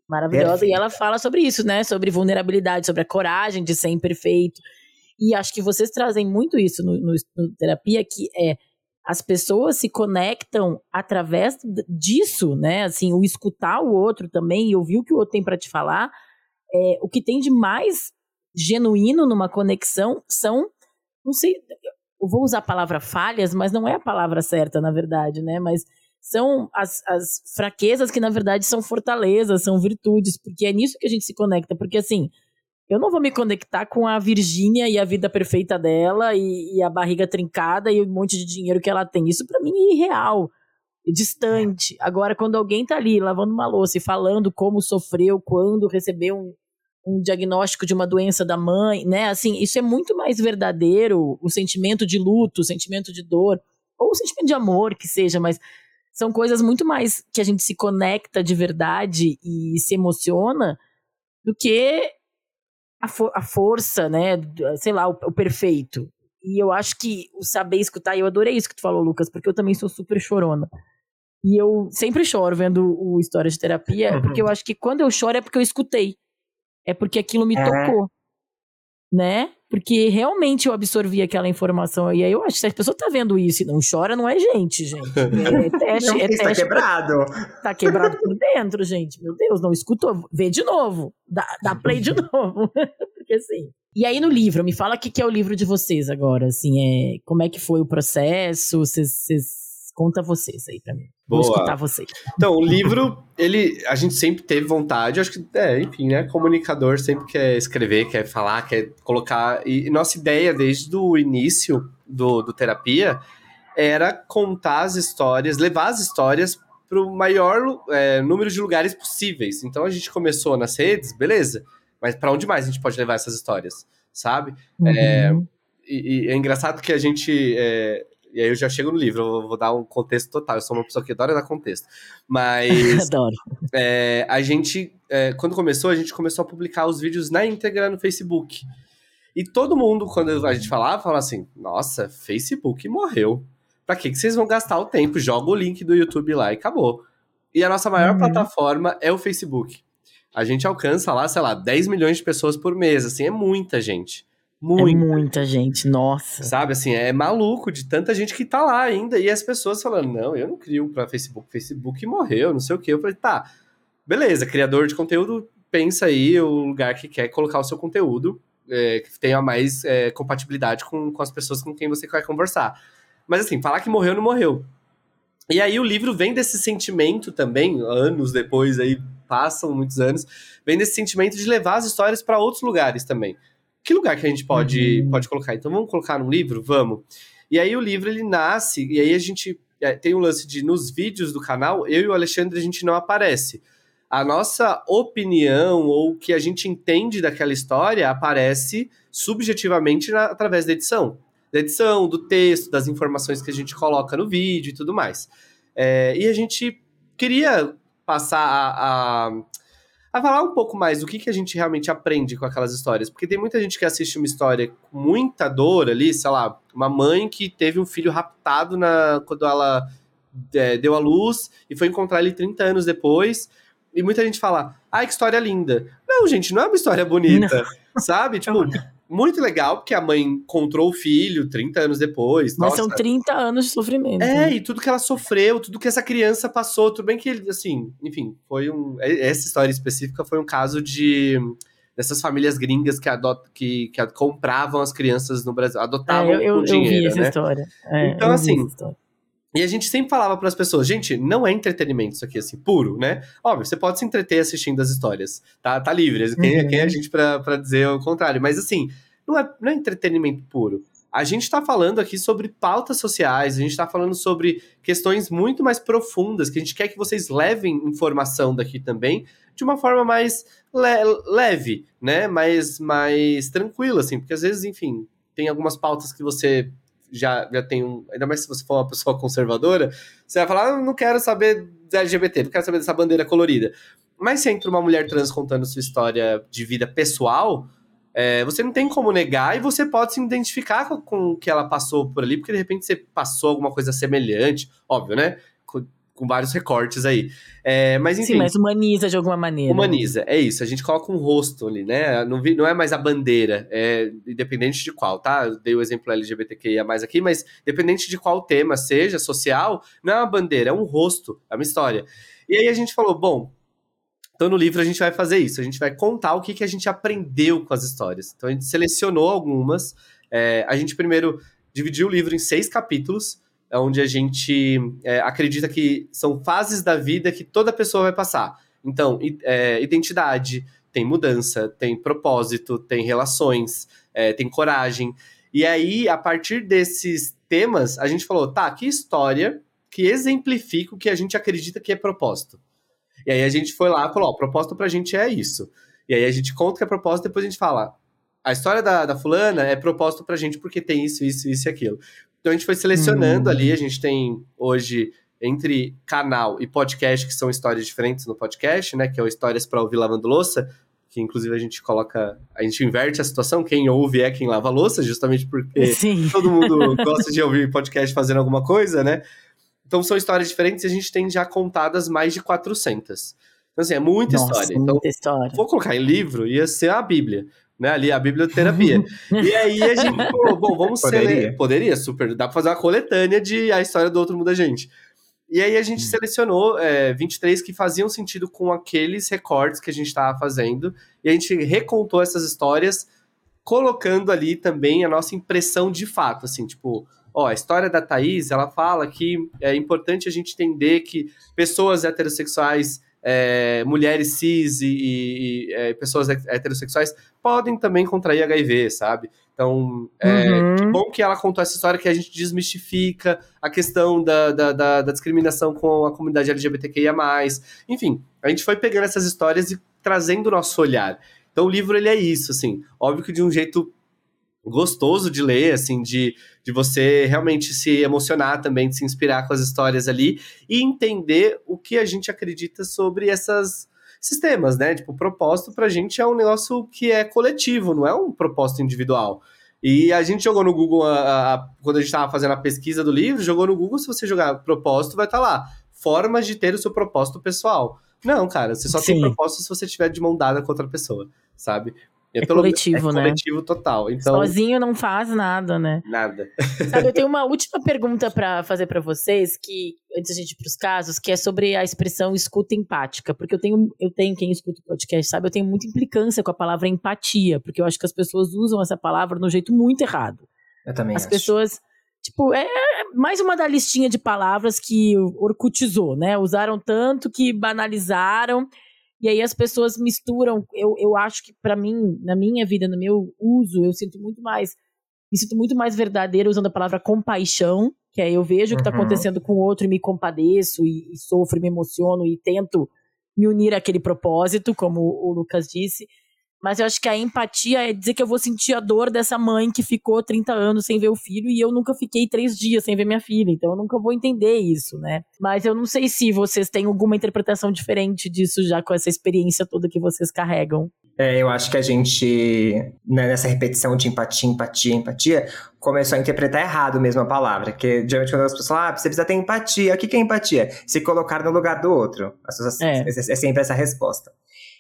Maravilhosa. Perfeita. E ela fala sobre isso, né? Sobre vulnerabilidade, sobre a coragem de ser imperfeito. E acho que vocês trazem muito isso no, no, no terapia, que é as pessoas se conectam através disso, né? Assim, o escutar o outro também e ouvir o que o outro tem para te falar. É, o que tem de mais genuíno numa conexão são, não sei, eu vou usar a palavra falhas, mas não é a palavra certa, na verdade, né? Mas são as, as fraquezas que, na verdade, são fortalezas, são virtudes, porque é nisso que a gente se conecta. Porque, assim, eu não vou me conectar com a Virgínia e a vida perfeita dela e, e, a barriga trincada e o monte de dinheiro que ela tem. Isso para mim é irreal, é distante. Agora, quando alguém tá ali lavando uma louça e falando como sofreu quando recebeu um, um diagnóstico de uma doença da mãe, né? Assim, isso é muito mais verdadeiro, o sentimento de luto, o sentimento de dor, ou o sentimento de amor, que seja, mas são coisas muito mais que a gente se conecta de verdade e se emociona do que a, for a força, né? Sei lá, o, o, perfeito. E eu acho que o saber escutar, eu adorei isso que tu falou, Lucas, porque eu também sou super chorona. E eu sempre choro vendo o História de Terapia, uhum. porque eu acho que quando eu choro é porque eu escutei. É porque aquilo me é. tocou. Né? Porque realmente eu absorvi aquela informação. E aí eu acho que se a pessoa tá vendo isso e não chora, não é gente, gente. É, teste. Não, é teste tá quebrado. Tá quebrado por dentro, gente. Meu Deus, não escutou. Vê de novo. Dá, dá play de novo. Porque assim. E aí no livro, me fala o que, que é o livro de vocês agora, assim, é, como é que foi o processo, vocês, conta vocês aí pra mim. Boa. Vou escutar vocês. Então, o livro, ele, a gente sempre teve vontade, acho que, é, enfim, né, comunicador sempre quer escrever, quer falar, quer colocar, e, nossa ideia desde o início do, do terapia era contar as histórias, levar as histórias para o maior é, número de lugares possíveis. Então a gente começou nas redes, beleza, mas para onde mais a gente pode levar essas histórias, sabe? Uhum. É, e, e, é engraçado que a gente é, e aí eu já chego no livro, eu vou dar um contexto total. Eu sou uma pessoa que adora dar contexto. Mas. Adoro. É, a gente, é, quando começou, a gente começou a publicar os vídeos na íntegra no Facebook. E todo mundo, quando a gente falava, falava assim: nossa, Facebook morreu. Pra que, que vocês vão gastar o tempo? Joga o link do YouTube lá e acabou. E a nossa maior uhum. plataforma é o Facebook. A gente alcança lá, sei lá, 10 milhões de pessoas por mês. Assim, é muita gente. Muita. É muita gente, nossa. Sabe, assim, é maluco de tanta gente que tá lá ainda. E as pessoas falando, não, eu não crio pra Facebook. Facebook morreu, não sei o quê. Eu falei, tá, beleza, criador de conteúdo, pensa aí o lugar que quer colocar o seu conteúdo, é, que tenha mais é, compatibilidade com, com as pessoas com quem você quer conversar. Mas assim, falar que morreu, não morreu. E aí o livro vem desse sentimento também, anos depois, aí passam muitos anos, vem desse sentimento de levar as histórias para outros lugares também que lugar que a gente pode, uhum. pode colocar? Então vamos colocar no livro? Vamos. E aí o livro ele nasce, e aí a gente é, tem um lance de nos vídeos do canal, eu e o Alexandre a gente não aparece. A nossa opinião ou o que a gente entende daquela história aparece subjetivamente na, através da edição. Da edição, do texto, das informações que a gente coloca no vídeo e tudo mais. É, e a gente queria passar a, a a falar um pouco mais do que, que a gente realmente aprende com aquelas histórias. Porque tem muita gente que assiste uma história com muita dor ali, sei lá, uma mãe que teve um filho raptado na, quando ela é, deu a luz e foi encontrar ele 30 anos depois. E muita gente fala, ai, que história linda. Não, gente, não é uma história bonita, não. sabe? Tipo, muito legal, porque a mãe encontrou o filho 30 anos depois. Mas nossa. são 30 anos de sofrimento. É, né? e tudo que ela sofreu, tudo que essa criança passou, tudo bem que ele, assim, enfim, foi um. Essa história específica foi um caso de dessas famílias gringas que, adot, que, que compravam as crianças no Brasil, adotavam é, eu, eu, dinheiro, eu vi essa né? história. É, então, assim, e a gente sempre falava para as pessoas, gente, não é entretenimento isso aqui, assim, puro, né? Óbvio, você pode se entreter assistindo as histórias, tá, tá livre. Quem, uhum. quem é a gente para dizer o contrário? Mas, assim, não é, não é entretenimento puro. A gente está falando aqui sobre pautas sociais, a gente está falando sobre questões muito mais profundas, que a gente quer que vocês levem informação daqui também, de uma forma mais le leve, né? Mais, mais tranquila, assim, porque às vezes, enfim, tem algumas pautas que você já, já tem um. Ainda mais se você for uma pessoa conservadora, você vai falar, ah, não quero saber da LGBT, não quero saber dessa bandeira colorida. Mas se entra uma mulher trans contando sua história de vida pessoal, é, você não tem como negar e você pode se identificar com, com o que ela passou por ali, porque de repente você passou alguma coisa semelhante, óbvio, né? Com, vários recortes aí. É, mas enfim. Sim, mas humaniza de alguma maneira. Humaniza, é isso. A gente coloca um rosto ali, né? Não, vi, não é mais a bandeira, é independente de qual, tá? Eu dei o exemplo LGBTQIA mais aqui, mas independente de qual tema seja, social, não é uma bandeira, é um rosto, é uma história. E aí a gente falou, bom, então, no livro, a gente vai fazer isso. A gente vai contar o que, que a gente aprendeu com as histórias. Então, a gente selecionou algumas. É, a gente primeiro dividiu o livro em seis capítulos, onde a gente é, acredita que são fases da vida que toda pessoa vai passar. Então, é, identidade, tem mudança, tem propósito, tem relações, é, tem coragem. E aí, a partir desses temas, a gente falou, tá, que história que exemplifica o que a gente acredita que é propósito. E aí a gente foi lá e falou: ó, a proposta pra gente é isso. E aí a gente conta que é proposta, depois a gente fala: a história da, da fulana é proposta pra gente porque tem isso, isso, isso e aquilo. Então a gente foi selecionando hum. ali, a gente tem hoje entre canal e podcast, que são histórias diferentes no podcast, né? Que é o Histórias para Ouvir Lavando Louça, que inclusive a gente coloca, a gente inverte a situação, quem ouve é quem lava louça, justamente porque Sim. todo mundo gosta de ouvir podcast fazendo alguma coisa, né? Então são histórias diferentes e a gente tem já contadas mais de 400. Então, assim, é muita Nossa, história. Então, muita história. vou colocar em livro, ia ser a Bíblia. Né, ali a biblioterapia. e aí a gente falou, bom, vamos Poderia. ser. Poderia, super. Dá pra fazer uma coletânea de A História do Outro Muda Gente. E aí a gente hum. selecionou é, 23 que faziam sentido com aqueles recortes que a gente estava fazendo. E a gente recontou essas histórias, colocando ali também a nossa impressão de fato, assim, tipo, Ó, a história da Thaís, ela fala que é importante a gente entender que pessoas heterossexuais, é, mulheres cis e, e, e é, pessoas heterossexuais podem também contrair HIV, sabe? Então, é, uhum. que bom que ela contou essa história que a gente desmistifica a questão da, da, da, da discriminação com a comunidade LGBTQIA+. Enfim, a gente foi pegando essas histórias e trazendo o nosso olhar. Então, o livro, ele é isso, assim. Óbvio que de um jeito gostoso de ler, assim, de, de você realmente se emocionar também, de se inspirar com as histórias ali e entender o que a gente acredita sobre essas sistemas, né? Tipo, o propósito pra gente é um negócio que é coletivo, não é um propósito individual. E a gente jogou no Google, a, a, quando a gente estava fazendo a pesquisa do livro, jogou no Google, se você jogar propósito, vai estar tá lá. Formas de ter o seu propósito pessoal. Não, cara, você só Sim. tem propósito se você tiver de mão dada com outra pessoa, sabe? É, é coletivo, é né? coletivo total. Então, Sozinho não faz nada, né? Nada. Sabe, eu tenho uma última pergunta para fazer para vocês, que antes da gente ir pros casos, que é sobre a expressão escuta empática, porque eu tenho, eu tenho quem escuta o podcast, sabe? Eu tenho muita implicância com a palavra empatia, porque eu acho que as pessoas usam essa palavra no jeito muito errado. Eu também As acho. pessoas Tipo, é mais uma da listinha de palavras que orcutizou, né? Usaram tanto que banalizaram e aí as pessoas misturam. Eu, eu acho que, para mim, na minha vida, no meu uso, eu sinto muito mais. Me sinto muito mais verdadeira usando a palavra compaixão, que é eu vejo o que está uhum. acontecendo com o outro e me compadeço, e, e sofro, e me emociono, e tento me unir àquele propósito, como o Lucas disse. Mas eu acho que a empatia é dizer que eu vou sentir a dor dessa mãe que ficou 30 anos sem ver o filho e eu nunca fiquei três dias sem ver minha filha. Então eu nunca vou entender isso, né? Mas eu não sei se vocês têm alguma interpretação diferente disso já com essa experiência toda que vocês carregam. É, eu acho que a gente, né, nessa repetição de empatia, empatia, empatia, começou a interpretar errado mesmo a palavra. Que geralmente quando as pessoas falam, ah, você precisa ter empatia. O que é empatia? Se colocar no lugar do outro. Pessoas, é. é. é sempre essa resposta.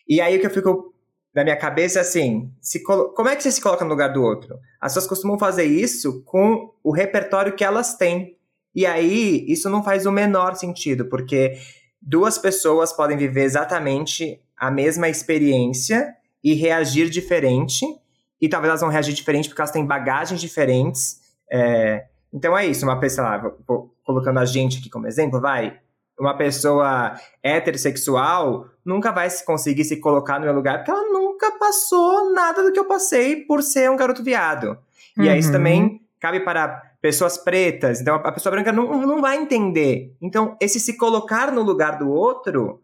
E aí o que eu fico na minha cabeça assim, se como é que você se coloca no lugar do outro? As pessoas costumam fazer isso com o repertório que elas têm. E aí, isso não faz o menor sentido, porque duas pessoas podem viver exatamente a mesma experiência e reagir diferente, e talvez elas vão reagir diferente porque elas têm bagagens diferentes. É... Então é isso, uma pessoa, lá, colocando a gente aqui como exemplo, vai, uma pessoa heterossexual nunca vai conseguir se colocar no meu lugar porque ela nunca passou nada do que eu passei por ser um garoto viado. Uhum. E aí isso uhum. também cabe para pessoas pretas. Então a pessoa branca não, não vai entender. Então esse se colocar no lugar do outro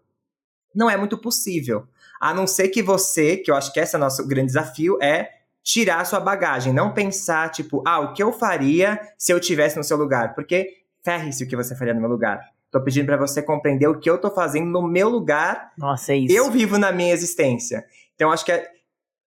não é muito possível. A não ser que você, que eu acho que esse é o nosso grande desafio, é tirar sua bagagem, não pensar, tipo, ah, o que eu faria se eu tivesse no seu lugar? Porque ferre-se o que você faria no meu lugar. Tô pedindo para você compreender o que eu tô fazendo no meu lugar. Nossa, é isso. Eu vivo na minha existência. Então, acho que, é,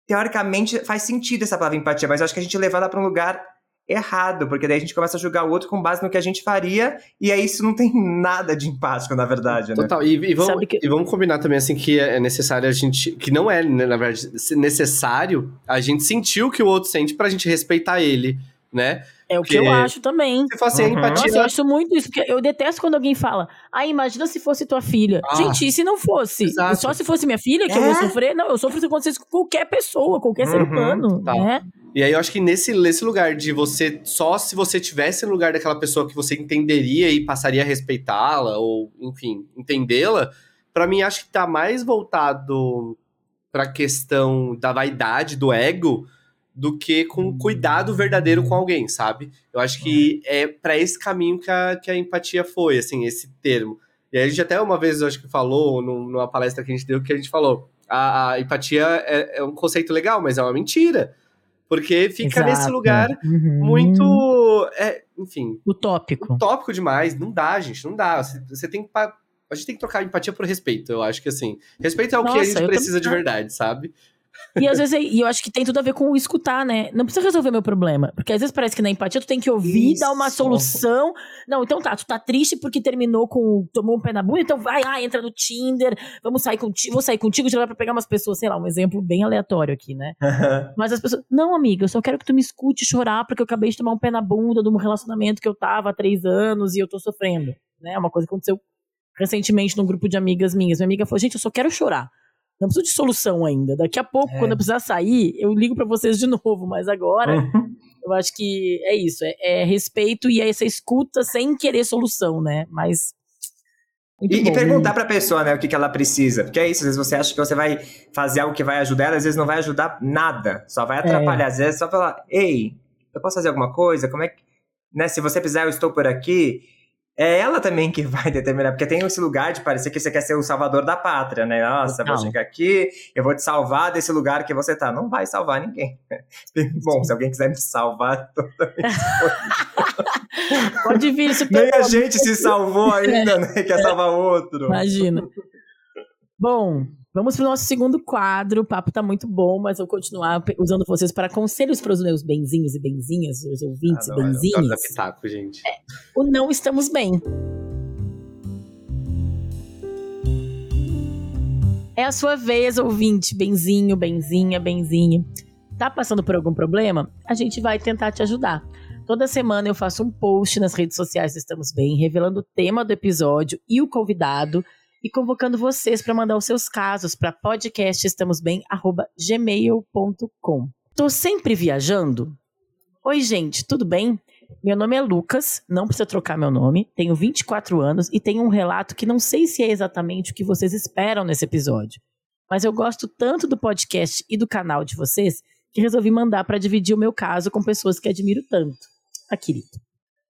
teoricamente, faz sentido essa palavra empatia, mas acho que a gente leva ela pra um lugar errado, porque daí a gente começa a julgar o outro com base no que a gente faria, e aí isso não tem nada de empático, na verdade, né? Total, e, e, vamos, que... e vamos combinar também, assim, que é necessário a gente, que não é, né, na verdade, necessário a gente sentir o que o outro sente pra gente respeitar ele, né? É o que eu acho também. Se fosse uhum. empatia. Nossa, eu acho muito isso, porque eu detesto quando alguém fala, ah, imagina se fosse tua filha. Ah, Gente, e se não fosse? Exato. Só se fosse minha filha que é? eu vou sofrer? Não, eu sofro se acontecer com qualquer pessoa, qualquer uhum. ser humano, tá. né? E aí eu acho que nesse, nesse lugar de você, só se você tivesse no lugar daquela pessoa que você entenderia e passaria a respeitá-la, ou, enfim, entendê-la, para mim acho que tá mais voltado pra questão da vaidade, do ego, do que com cuidado verdadeiro com alguém, sabe? Eu acho que é para esse caminho que a, que a empatia foi, assim, esse termo. E a gente até uma vez, eu acho que falou, numa palestra que a gente deu, que a gente falou, a, a empatia é, é, um conceito legal, mas é uma mentira. Porque fica Exato. nesse lugar uhum. muito, é, enfim... Utópico. Utópico demais. Não dá, gente, não dá. Você, você tem que... A gente tem que trocar empatia por respeito, eu acho que assim. Respeito é o Nossa, que a gente precisa de verdade, sabe? E às vezes, e eu acho que tem tudo a ver com o escutar, né? Não precisa resolver meu problema. Porque às vezes parece que na empatia tu tem que ouvir, Isso. dar uma solução. Não, então tá, tu tá triste porque terminou com. tomou um pé na bunda, então vai lá, entra no Tinder, vamos sair contigo, vou sair contigo, já vai pra pegar umas pessoas, sei lá, um exemplo bem aleatório aqui, né? Mas as pessoas. Não, amiga, eu só quero que tu me escute chorar porque eu acabei de tomar um pé na bunda de um relacionamento que eu tava há três anos e eu tô sofrendo. Né? Uma coisa que aconteceu recentemente num grupo de amigas minhas. Minha amiga falou, gente, eu só quero chorar. Não preciso de solução ainda. Daqui a pouco, é. quando eu precisar sair, eu ligo para vocês de novo. Mas agora, uhum. eu acho que é isso. É, é, respeito e é essa escuta sem querer solução, né? Mas. E, e, perguntar pra pessoa, né, o que, que ela precisa. Porque é isso, às vezes você acha que você vai fazer algo que vai ajudar ela, às vezes não vai ajudar nada. Só vai atrapalhar. É. Às vezes é só falar, ei, eu posso fazer alguma coisa? Como é que. Né, se você precisar, eu estou por aqui é ela também que vai determinar, porque tem esse lugar de parecer que você quer ser o salvador da pátria, né? Nossa, Não. vou chegar aqui, eu vou te salvar desse lugar que você tá. Não vai salvar ninguém. Bom, se alguém quiser me salvar, totalmente Pode vir, isso Nem a gente se salvou ainda, né? Quer salvar outro. Imagina. Bom, Vamos para o nosso segundo quadro. O papo está muito bom, mas eu vou continuar usando vocês para conselhos para os meus benzinhos e benzinhas, os ouvintes ah, não, e benzinhos. Não, pitaco, gente. É, o não estamos bem. É a sua vez, ouvinte, benzinho, benzinha, benzinho. Tá passando por algum problema? A gente vai tentar te ajudar. Toda semana eu faço um post nas redes sociais do Estamos Bem, revelando o tema do episódio e o convidado e convocando vocês para mandar os seus casos para podcastestamosbem@gmail.com. Tô sempre viajando? Oi, gente, tudo bem? Meu nome é Lucas, não precisa trocar meu nome. Tenho 24 anos e tenho um relato que não sei se é exatamente o que vocês esperam nesse episódio. Mas eu gosto tanto do podcast e do canal de vocês que resolvi mandar para dividir o meu caso com pessoas que admiro tanto. Ah, querido.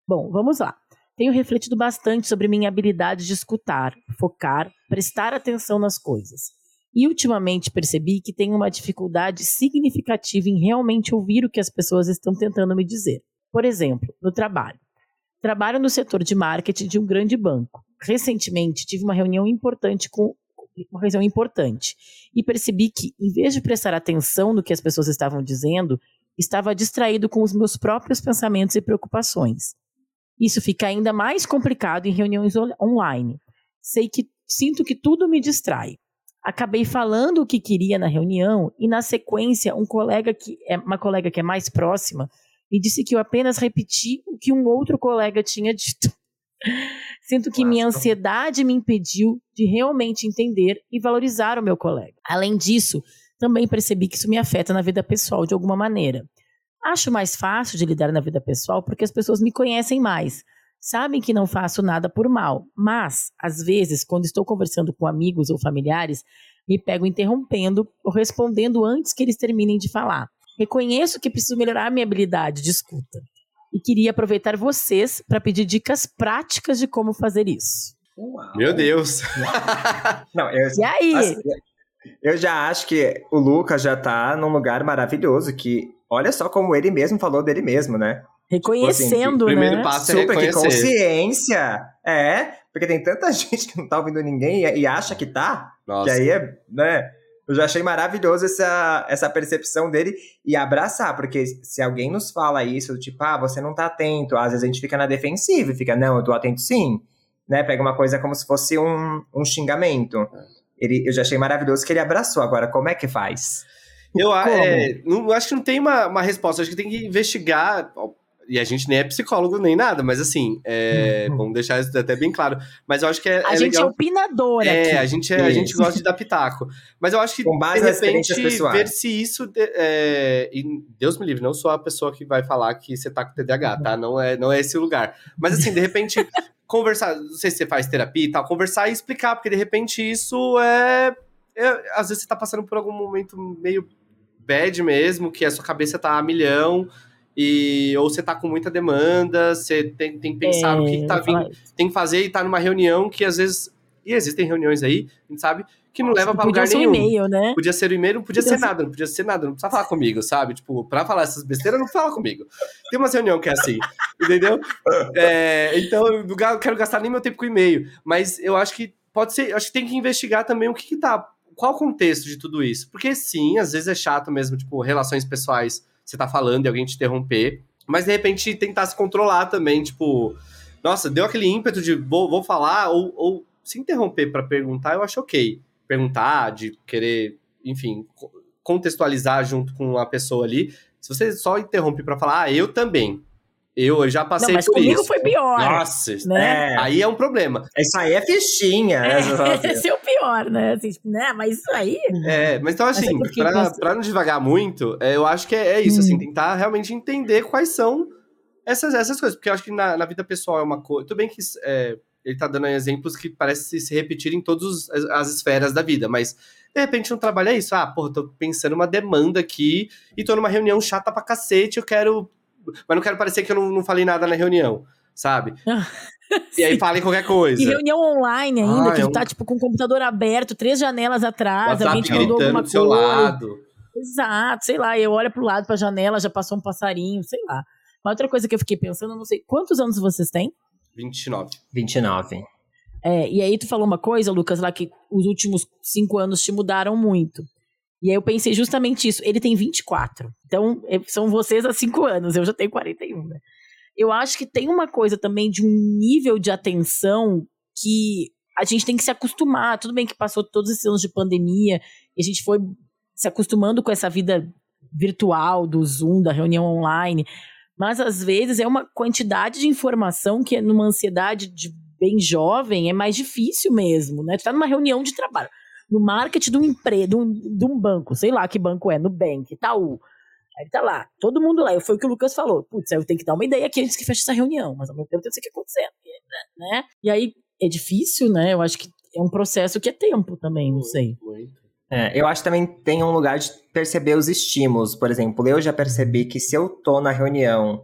Bom, vamos lá. Tenho refletido bastante sobre minha habilidade de escutar, focar, prestar atenção nas coisas. E ultimamente percebi que tenho uma dificuldade significativa em realmente ouvir o que as pessoas estão tentando me dizer. Por exemplo, no trabalho. Trabalho no setor de marketing de um grande banco. Recentemente tive uma reunião importante com uma reunião importante e percebi que, em vez de prestar atenção no que as pessoas estavam dizendo, estava distraído com os meus próprios pensamentos e preocupações. Isso fica ainda mais complicado em reuniões online. Sei que sinto que tudo me distrai. Acabei falando o que queria na reunião e na sequência um colega que é uma colega que é mais próxima me disse que eu apenas repeti o que um outro colega tinha dito. Sinto que minha ansiedade me impediu de realmente entender e valorizar o meu colega. Além disso, também percebi que isso me afeta na vida pessoal de alguma maneira. Acho mais fácil de lidar na vida pessoal porque as pessoas me conhecem mais. Sabem que não faço nada por mal, mas, às vezes, quando estou conversando com amigos ou familiares, me pego interrompendo ou respondendo antes que eles terminem de falar. Reconheço que preciso melhorar minha habilidade de escuta e queria aproveitar vocês para pedir dicas práticas de como fazer isso. Uau. Meu Deus! Não, eu, e aí? Assim, Eu já acho que o Lucas já tá num lugar maravilhoso que olha só como ele mesmo falou dele mesmo, né? Reconhecendo, tipo assim, né? Primeiro passo é Super que consciência. É, porque tem tanta gente que não tá ouvindo ninguém e, e acha que tá. Nossa. Que aí é, né? Eu já achei maravilhoso essa, essa percepção dele e abraçar, porque se alguém nos fala isso, tipo, ah, você não tá atento, às vezes a gente fica na defensiva e fica, não, eu tô atento sim, né? Pega uma coisa como se fosse um, um xingamento. Ele, eu já achei maravilhoso que ele abraçou. Agora, como é que faz? Eu é, não, acho que não tem uma, uma resposta, acho que tem que investigar. E a gente nem é psicólogo nem nada, mas assim, é, vamos deixar isso até bem claro. Mas eu acho que é, A é gente é legal. opinadora É, aqui. a gente, é- a gente gosta de dar pitaco. Mas eu acho que, Com base de repente, ver se isso. é, e Deus me livre, não sou a pessoa que vai falar que você tá com TDAH, tá? Não é, não é esse o lugar. Mas assim, de repente, conversar, não sei se você faz terapia e tal, conversar e explicar, porque de repente isso é. é- às vezes você tá passando por algum momento meio bad mesmo, que a sua cabeça tá a milhão. E, ou você tá com muita demanda, você tem, tem que pensar no que, que tá É, vindo, tem que fazer e tá numa reunião que às vezes. E existem reuniões aí, a gente sabe, que não leva pra Podia lugar ser um nenhum. e-mail, né? Podia ser o e-mail, não podia, Podia ser ser- nada, não podia ser nada, não precisa falar comigo, sabe? Tipo, pra falar essas besteiras, não fala comigo. Tem uma reunião que é assim, entendeu? É, então, eu não quero gastar nem meu tempo com e-mail. Mas eu acho que pode ser, acho que tem que investigar também o que, que tá. Qual o contexto de tudo isso? Porque sim, às vezes é chato mesmo, tipo, relações pessoais, você tá falando e alguém te interromper. Mas de repente tentar se controlar também, tipo, nossa, deu aquele ímpeto de vou, vou falar, ou, ou se interromper pra perguntar, eu acho ok. Perguntar, de querer, enfim, co- contextualizar junto com a pessoa ali. Se você só interrompe pra falar, ah, eu também. Eu, eu já passei Não, mas por comigo isso. foi pior. Nossa, né? É, aí é um problema. isso aí é fichinha, né? É, esse é o pior, né? Assim, né? Mas isso aí. É, mas então, assim, Mas é porque pra, você- pra não devagar muito, é, eu acho que é, é isso, assim, Hum. tentar realmente entender quais são essas, essas coisas. Porque eu acho que na, na vida pessoal é uma coisa. Tudo bem que é, ele tá dando exemplos que parecem se repetir em todas as, as esferas da vida, mas de repente não trabalha isso. Ah, porra, tô pensando uma demanda aqui e tô numa reunião chata pra cacete, eu quero. Mas não quero parecer que eu não, não falei nada na reunião, sabe? E aí falem qualquer coisa. E reunião online ainda, Ah, que é tu um- tá, tipo, com o computador aberto, três janelas atrás, alguém WhatsApp te mandou gritando alguma do seu coisa. lado. Exato, sei lá, eu olho pro lado, pra janela, já passou um passarinho, sei lá. Uma outra coisa que eu fiquei pensando, eu não sei, quantos anos vocês têm? 29. 29. É, e aí tu falou uma coisa, Lucas, lá que os últimos cinco anos te mudaram muito. E aí eu pensei justamente isso. Ele tem 24. Então, é- são vocês há cinco anos, eu já tenho 41, né? Eu acho que tem uma coisa também de um nível de atenção que a gente tem que se acostumar. Tudo bem que passou todos esses anos de pandemia e a gente foi se acostumando com essa vida virtual, do Zoom, da reunião online. Mas às vezes é uma quantidade de informação que numa ansiedade de bem jovem é mais difícil mesmo, né? Tu tá numa reunião de trabalho, no marketing de um emprego, de um, banco, sei lá que banco é, Nubank, Itaú. Aí tá lá, todo mundo lá. Foi o que o Lucas falou. Putz, aí eu tenho que dar uma ideia aqui antes que feche essa reunião, mas ao mesmo tempo tem que acontecer, né? E aí é difícil, né? Eu acho que é um processo que é tempo também, não sei. É, eu acho que também tem um lugar de perceber os estímulos. Por exemplo, eu já percebi que se eu tô na reunião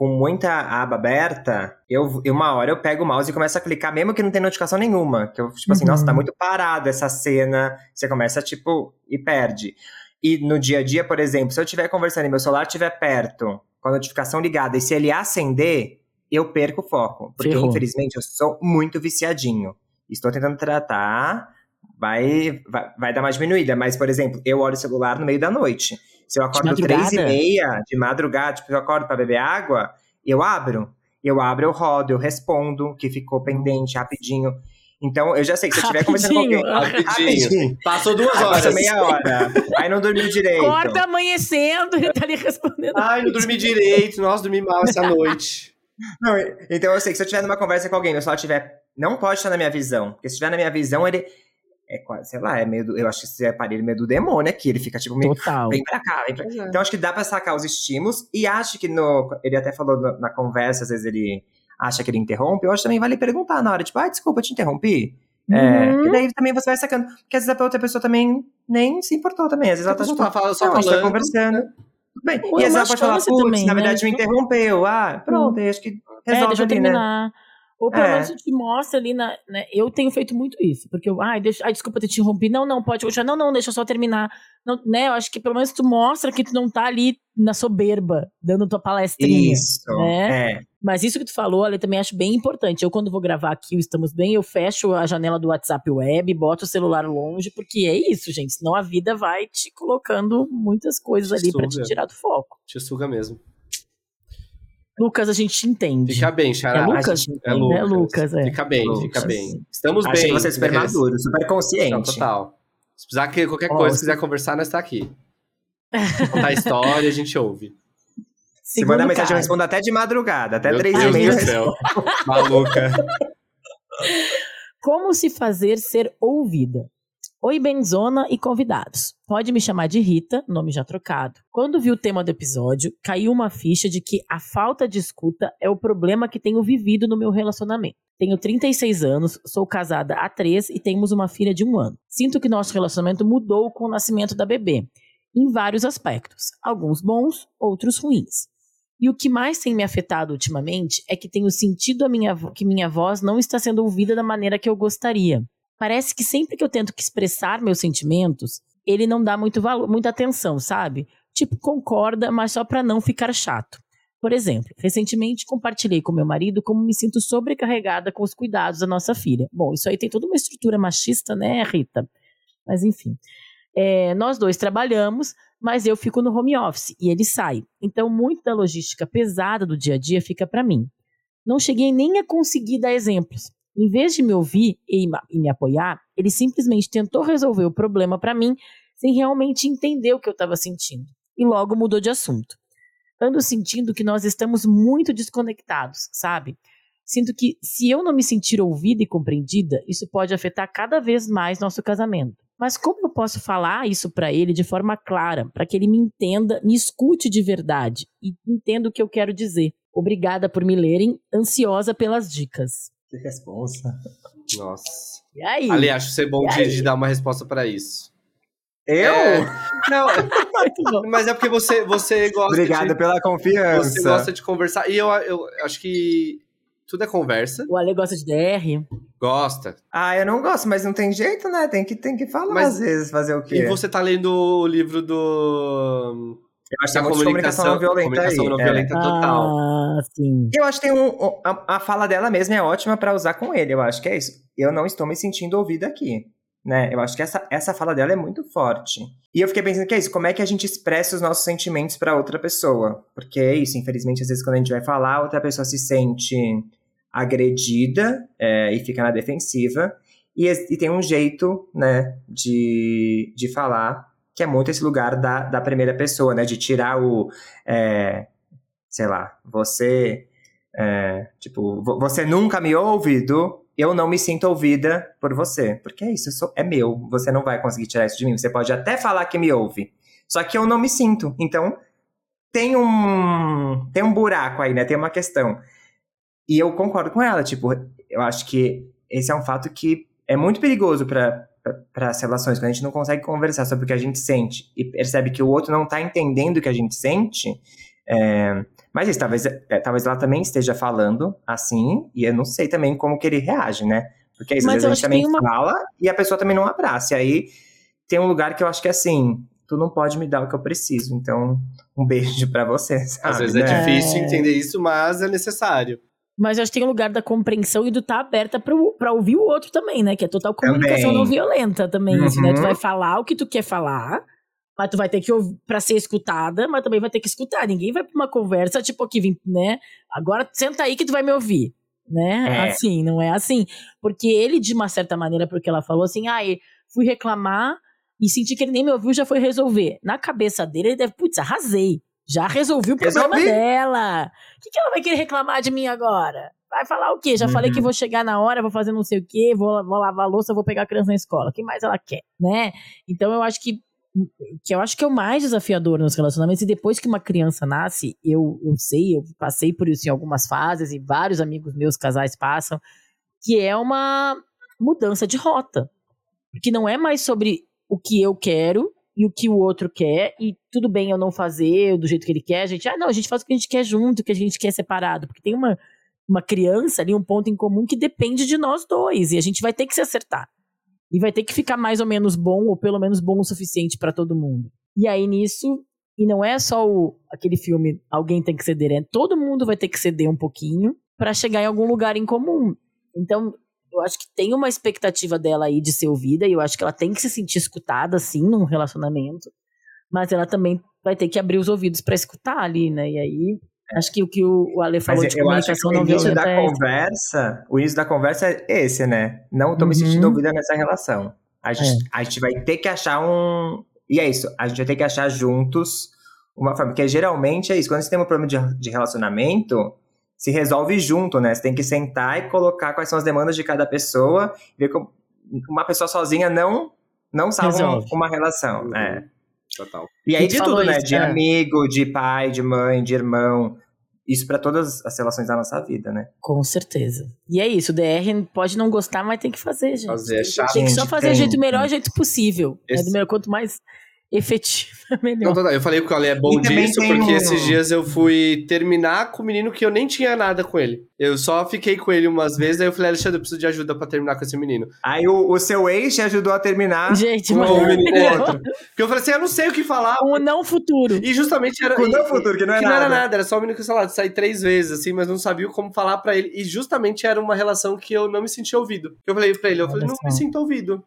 com muita aba aberta, eu, uma hora eu pego o mouse e começo a clicar, mesmo que não tenha notificação nenhuma. Que eu, tipo assim, Uhum. nossa, tá muito parado essa cena. Você começa, tipo, e perde. E no dia a dia, por exemplo, se eu estiver conversando e meu celular estiver perto, com a notificação ligada, e se ele acender, eu perco o foco. Porque, Ferrou. infelizmente, eu sou muito viciadinho. Estou tentando tratar, vai, vai, vai dar uma diminuída. Mas, por exemplo, eu olho o celular no meio da noite. Se eu acordo três e meia de madrugada, tipo, eu acordo para beber água, eu abro. Eu abro, eu rodo, eu respondo, que ficou pendente rapidinho. Então, eu já sei que se eu estiver conversando com alguém... Rapidinho. Rapidinho. Passou duas horas. passa meia hora. Aí não dormiu direito. Corta amanhecendo e tá ali respondendo. Ai, não dormi direito. Nossa, dormi mal essa noite. Não, então eu sei que se eu estiver numa conversa com alguém, meu celular tiver. Não pode estar na minha visão. Porque se estiver na minha visão, ele. É quase, sei lá, é meio do, Eu acho que esse aparelho é meio do demônio aqui. Ele fica tipo meio. Total. Vem pra cá, vem pra cá. Então acho que dá pra sacar os estímulos. E acho que no. Ele até falou na, na conversa, às vezes ele acha que ele interrompe. Eu acho que também vale perguntar na hora, tipo, ah, desculpa, eu te interrompi. É, Uhum. e daí também você vai sacando. Porque às vezes a outra pessoa também nem se importou também. Às vezes ela tá Só tipo, tá falando, só não, a gente tá falando. conversando. Tudo bem. Ou e é às vezes ela pode falar, putz, também, na né? verdade me interrompeu. Ah, pronto, aí acho que É, resolve eu ali, né? Ou pelo é. menos te mostra ali na. Né? Eu tenho feito muito isso. Porque eu. Ai, deixa, ai desculpa ter te interrompido. Não, não, pode continuar. Não, não, deixa eu só terminar. Não, né? Eu acho que pelo menos tu mostra que tu não tá ali na soberba, dando tua palestrinha. Isso. Né? É. Mas isso que tu falou, eu também acho bem importante. Eu, quando vou gravar aqui o Estamos Bem, eu fecho a janela do WhatsApp web, boto o celular longe, porque é isso, gente. Senão a vida vai te colocando muitas coisas te ali para te tirar do foco. Te suga mesmo. Lucas, a gente entende. Fica bem, Xará. É Lucas? É Lucas. É Lucas, é. Fica bem, Lucas. fica bem. Estamos Achei bem. que você é super maduro, super consciente. Não, total. Se precisar que qualquer coisa, se quiser conversar, nós está aqui. Contar a história, a gente ouve. Se mandar mensagem, eu respondo até de madrugada, até Meu três Deus e meia. Deus do céu. Maluca. Como se fazer ser ouvida? Oi, Benzona e convidados. Pode me chamar de Rita, nome já trocado. Quando vi o tema do episódio, caiu uma ficha de que a falta de escuta é o problema que tenho vivido no meu relacionamento. Tenho 36 anos, sou casada há 3 e temos uma filha de um ano. Sinto que nosso relacionamento mudou com o nascimento da bebê, em vários aspectos, alguns bons, outros ruins. E o que mais tem me afetado ultimamente é que tenho sentido minha, que minha voz não está sendo ouvida da maneira que eu gostaria. Parece que sempre que eu tento expressar meus sentimentos, ele não dá muito valor, muita atenção, sabe? Tipo, concorda, mas só para não ficar chato. Por exemplo, recentemente compartilhei com meu marido como me sinto sobrecarregada com os cuidados da nossa filha. Bom, isso aí tem toda uma estrutura machista, né, Rita? Mas enfim. É, nós dois trabalhamos, mas eu fico no home office e ele sai. Então, muito da logística pesada do dia a dia fica para mim. Não cheguei nem a conseguir dar exemplos. Em vez de me ouvir e, me apoiar, ele simplesmente tentou resolver o problema para mim sem realmente entender o que eu estava sentindo. E logo mudou de assunto. Ando sentindo que nós estamos muito desconectados, sabe? Sinto que se eu não me sentir ouvida e compreendida, isso pode afetar cada vez mais nosso casamento. Mas como eu posso falar isso para ele de forma clara, para que ele me entenda, me escute de verdade e entenda o que eu quero dizer? Obrigada por me lerem, ansiosa pelas dicas. Que resposta. Nossa. E aí? Ali, acho ser bom de, de, dar uma resposta para isso. Eu? É, não, mas é porque você, você gosta Obrigada de, pela confiança. Você gosta de conversar. E eu, eu acho que tudo é conversa. O Ale gosta de DR. Gosta. Ah, eu não gosto, mas não tem jeito, né? Tem que, tem que falar mas, às vezes, fazer o quê? E você tá lendo o livro do eu acho que é comunicação, comunicação não violenta comunicação aí. não violenta é. total. Ah, sim. Eu acho que tem um, a, a fala dela mesma é ótima para usar com ele, eu acho que é isso. Eu não estou me sentindo ouvida aqui. Né? Eu acho que essa, essa fala dela é muito forte. E eu fiquei pensando que é isso, como é que a gente expressa os nossos sentimentos para outra pessoa? Porque é isso, infelizmente, às vezes quando a gente vai falar, outra pessoa se sente agredida é, e fica na defensiva. E, e tem um jeito, né, de, de falar que é muito esse lugar da, da primeira pessoa, né? De tirar o. É, sei lá, você. É, tipo, você nunca me ouve do eu não me sinto ouvida por você. Porque é isso, sou, é meu. Você não vai conseguir tirar isso de mim. Você pode até falar que me ouve. Só que eu não me sinto. Então, tem um. Tem um buraco aí, né? Tem uma questão. E eu concordo com ela. Tipo, eu acho que esse é um fato que é muito perigoso para para as relações, quando a gente não consegue conversar sobre o que a gente sente e percebe que o outro não está entendendo o que a gente sente, é, mas isso, talvez, é, talvez ela também esteja falando assim, e eu não sei também como que ele reage, né? Porque às vezes a gente também uma... fala e a pessoa também não abraça. E aí tem um lugar que eu acho que é assim, tu não pode me dar o que eu preciso, então um beijo para você. Sabe, às vezes é né? é difícil entender isso, mas é necessário. Mas eu acho que tem um lugar da compreensão e do estar tá aberta para ouvir o outro também, né? Que é total comunicação também. não violenta também. Uhum. Assim, né? Tu uhum. vai falar o que tu quer falar, mas tu vai ter que ouvir pra ser escutada, mas também vai ter que escutar. Ninguém vai pra uma conversa, tipo, aqui, né? Agora senta aí que tu vai me ouvir. Né? É. Assim, não é assim. Porque ele, de uma certa maneira, porque ela falou assim, ah, fui reclamar e senti que ele nem me ouviu, já foi resolver. Na cabeça dele, ele deve, putz, arrasei. Já resolvi o problema Resolvi. dela. O que, que ela vai querer reclamar de mim agora? Vai falar o quê? Já uhum. falei que vou chegar na hora, vou fazer não sei o quê, vou, vou lavar a louça, vou pegar a criança na escola. O que mais ela quer, né? Então eu acho que que eu acho que é o mais desafiador nos relacionamentos. E depois que uma criança nasce, eu, eu sei, eu passei por isso em algumas fases, e vários amigos meus, casais, passam, que é uma mudança de rota. Porque não é mais sobre o que eu quero e o que o outro quer, e tudo bem eu não fazer do jeito que ele quer, a gente, ah, não, a gente faz o que a gente quer junto, o que a gente quer separado, porque tem uma, uma criança ali, um ponto em comum que depende de nós dois. E a gente vai ter que se acertar. E vai ter que ficar mais ou menos bom, ou pelo menos bom o suficiente para todo mundo. E aí nisso, e não é só o, aquele filme, alguém tem que ceder, é todo mundo vai ter que ceder um pouquinho para chegar em algum lugar em comum. Então, eu acho que tem uma expectativa dela aí de ser ouvida, e eu acho que ela tem que se sentir escutada, sim, num relacionamento, mas ela também vai ter que abrir os ouvidos para escutar ali, né? E aí, acho que o que o Ale falou Mas de comunicação o não início da violenta é conversa, o início da conversa é esse, né? Não tô me Uhum. sentindo ouvida nessa relação. A gente, a gente vai ter que achar um. E é isso, a gente vai ter que achar juntos uma forma. Porque geralmente é isso, quando você tem um problema de, de relacionamento, se resolve junto, né? Você tem que sentar e colocar quais são as demandas de cada pessoa, ver como uma pessoa sozinha não, não salva Resolve. uma relação. É. Total. E aí E de tudo, né? isso, De é. amigo, de pai, de mãe, de irmão. Isso pra todas as relações da nossa vida, né? Com certeza. E é isso, o DR pode não gostar, mas tem que fazer, gente. Fazer é chato. Tem que só fazer do tem. jeito melhor jeito possível. É Esse- do melhor, quanto mais efetivo, melhor. Não. Eu falei que o Ale é bom E disso, porque um- esses dias eu fui terminar com um menino que eu nem tinha nada com ele. Eu só fiquei com ele umas vezes, aí eu falei, Alexandre, eu preciso de ajuda pra terminar com esse menino. Aí o, o seu ex te ajudou a terminar Gente, com mas- o menino outro. Porque eu falei assim, eu não sei o que falar. Um não futuro. E justamente era. O não futuro, que não é que nada. não era nada, era só o menino que, sei lá, de sair três vezes, assim, mas não sabia como falar pra ele. E justamente era uma relação que eu não me sentia ouvido. Eu falei pra ele, eu falei, não me sinto ouvido.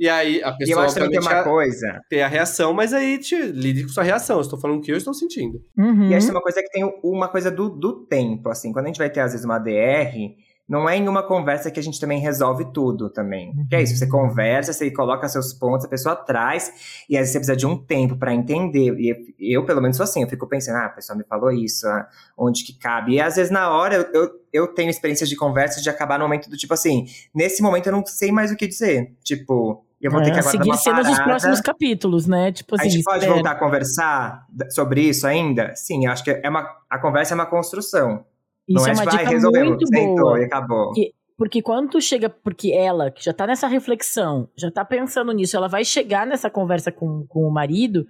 E aí a E eu pessoa acho que também tem uma a- coisa. tem a reação, mas aí te, lide com sua reação. Eu estou falando o que eu estou sentindo. Uhum. E acho que é uma coisa que tem uma coisa do, do tempo, assim. Quando a gente vai ter, às vezes, uma DR, não é em uma conversa que a gente também resolve tudo também. Que é isso, você conversa, você coloca seus pontos, a pessoa traz, e às vezes você precisa de um tempo pra entender. E eu, pelo menos, sou assim, eu fico pensando, ah, a pessoa me falou isso, ah, onde que cabe. E às vezes, na hora, eu, eu, eu tenho experiências de conversa de acabar no momento do tipo assim, nesse momento eu não sei mais o que dizer. Tipo, eu vou ter que É, agora dar seguir uma cenas dos próximos capítulos, né? Tipo assim, a gente pode espera. voltar a conversar sobre isso ainda? Sim, eu acho que é uma, a conversa é uma construção. Isso não é é, uma tipo, dica ai, resolvemos, muito sentou boa. e acabou. Que- Porque quando tu chega, porque ela, que já tá nessa reflexão, já tá pensando nisso, ela vai chegar nessa conversa com, com o marido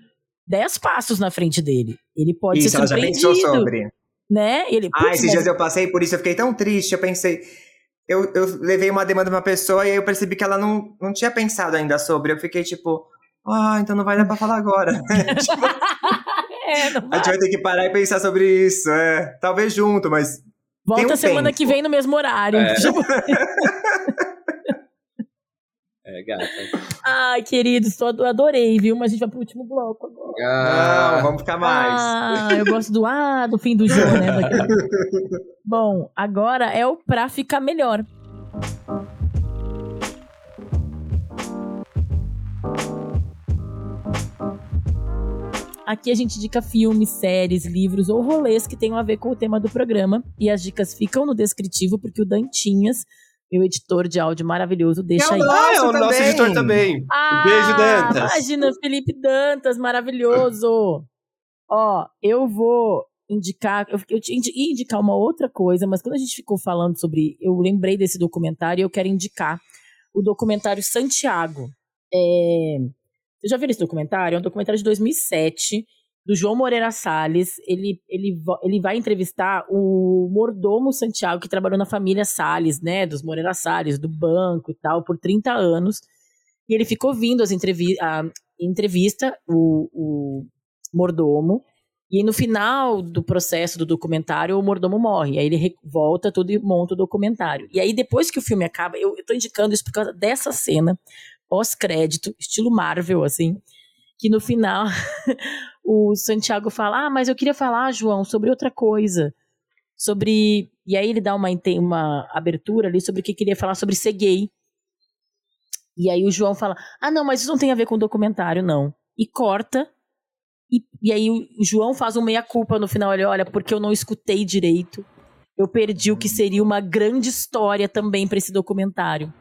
dez passos na frente dele. Ele pode Isso, ser ela já pensou surpreendido, sobre. né? Ele, Ah, esses mas- dias eu passei por isso, eu fiquei tão triste, eu pensei... Eu, eu levei uma demanda pra uma pessoa e eu percebi que ela não, não tinha pensado ainda sobre. Eu fiquei tipo, ah, então não vai dar pra falar agora. Tipo, É, não a gente vai ter que parar e pensar sobre isso. É, talvez junto, mas Volta um semana tempo. que vem no mesmo horário. É. Tipo, É, gata. Ai, queridos, tô, adorei, viu? Mas a gente vai pro último bloco agora. Ah, não, vamos ficar mais. Ah, eu gosto do ah, do fim do jogo, né? Bom, agora é o pra ficar melhor. Aqui a gente indica filmes, séries, livros ou rolês que tenham a ver com o tema do programa. E as dicas ficam no descritivo, porque o Dantinhas, meu editor de áudio maravilhoso, deixa aí. Ah, é o nosso também. editor também. Ah, beijo, Dantas. Imagina, Felipe Dantas, maravilhoso. Ó, eu vou indicar, eu, eu te indi- ia indicar uma outra coisa, mas quando a gente ficou falando sobre, eu lembrei desse documentário e eu quero indicar o documentário Santiago. É, você já viu esse documentário? É um documentário de 2007 do João Moreira Salles. Ele, ele, ele vai entrevistar o mordomo Santiago, que trabalhou na família Salles, né? Dos Moreira Salles, do banco e tal, por 30 anos. E ele ficou vindo as entrevi a entrevista, o, o mordomo. E no final do processo do documentário, o mordomo morre. Aí ele volta tudo e monta o documentário. E aí, depois que o filme acaba, eu, tô indicando isso por causa dessa cena, pós-crédito, estilo Marvel, assim, que no final o Santiago fala: Ah, mas eu queria falar, João, sobre outra coisa. Sobre. E aí ele dá uma, uma abertura ali sobre o que queria falar sobre ser gay. E aí o João fala: Ah, não, mas isso não tem a ver com o documentário, não. E corta. E, e aí o João faz um meia-culpa no final. Ele olha, porque eu não escutei direito. Eu perdi o que seria uma grande história também para esse documentário.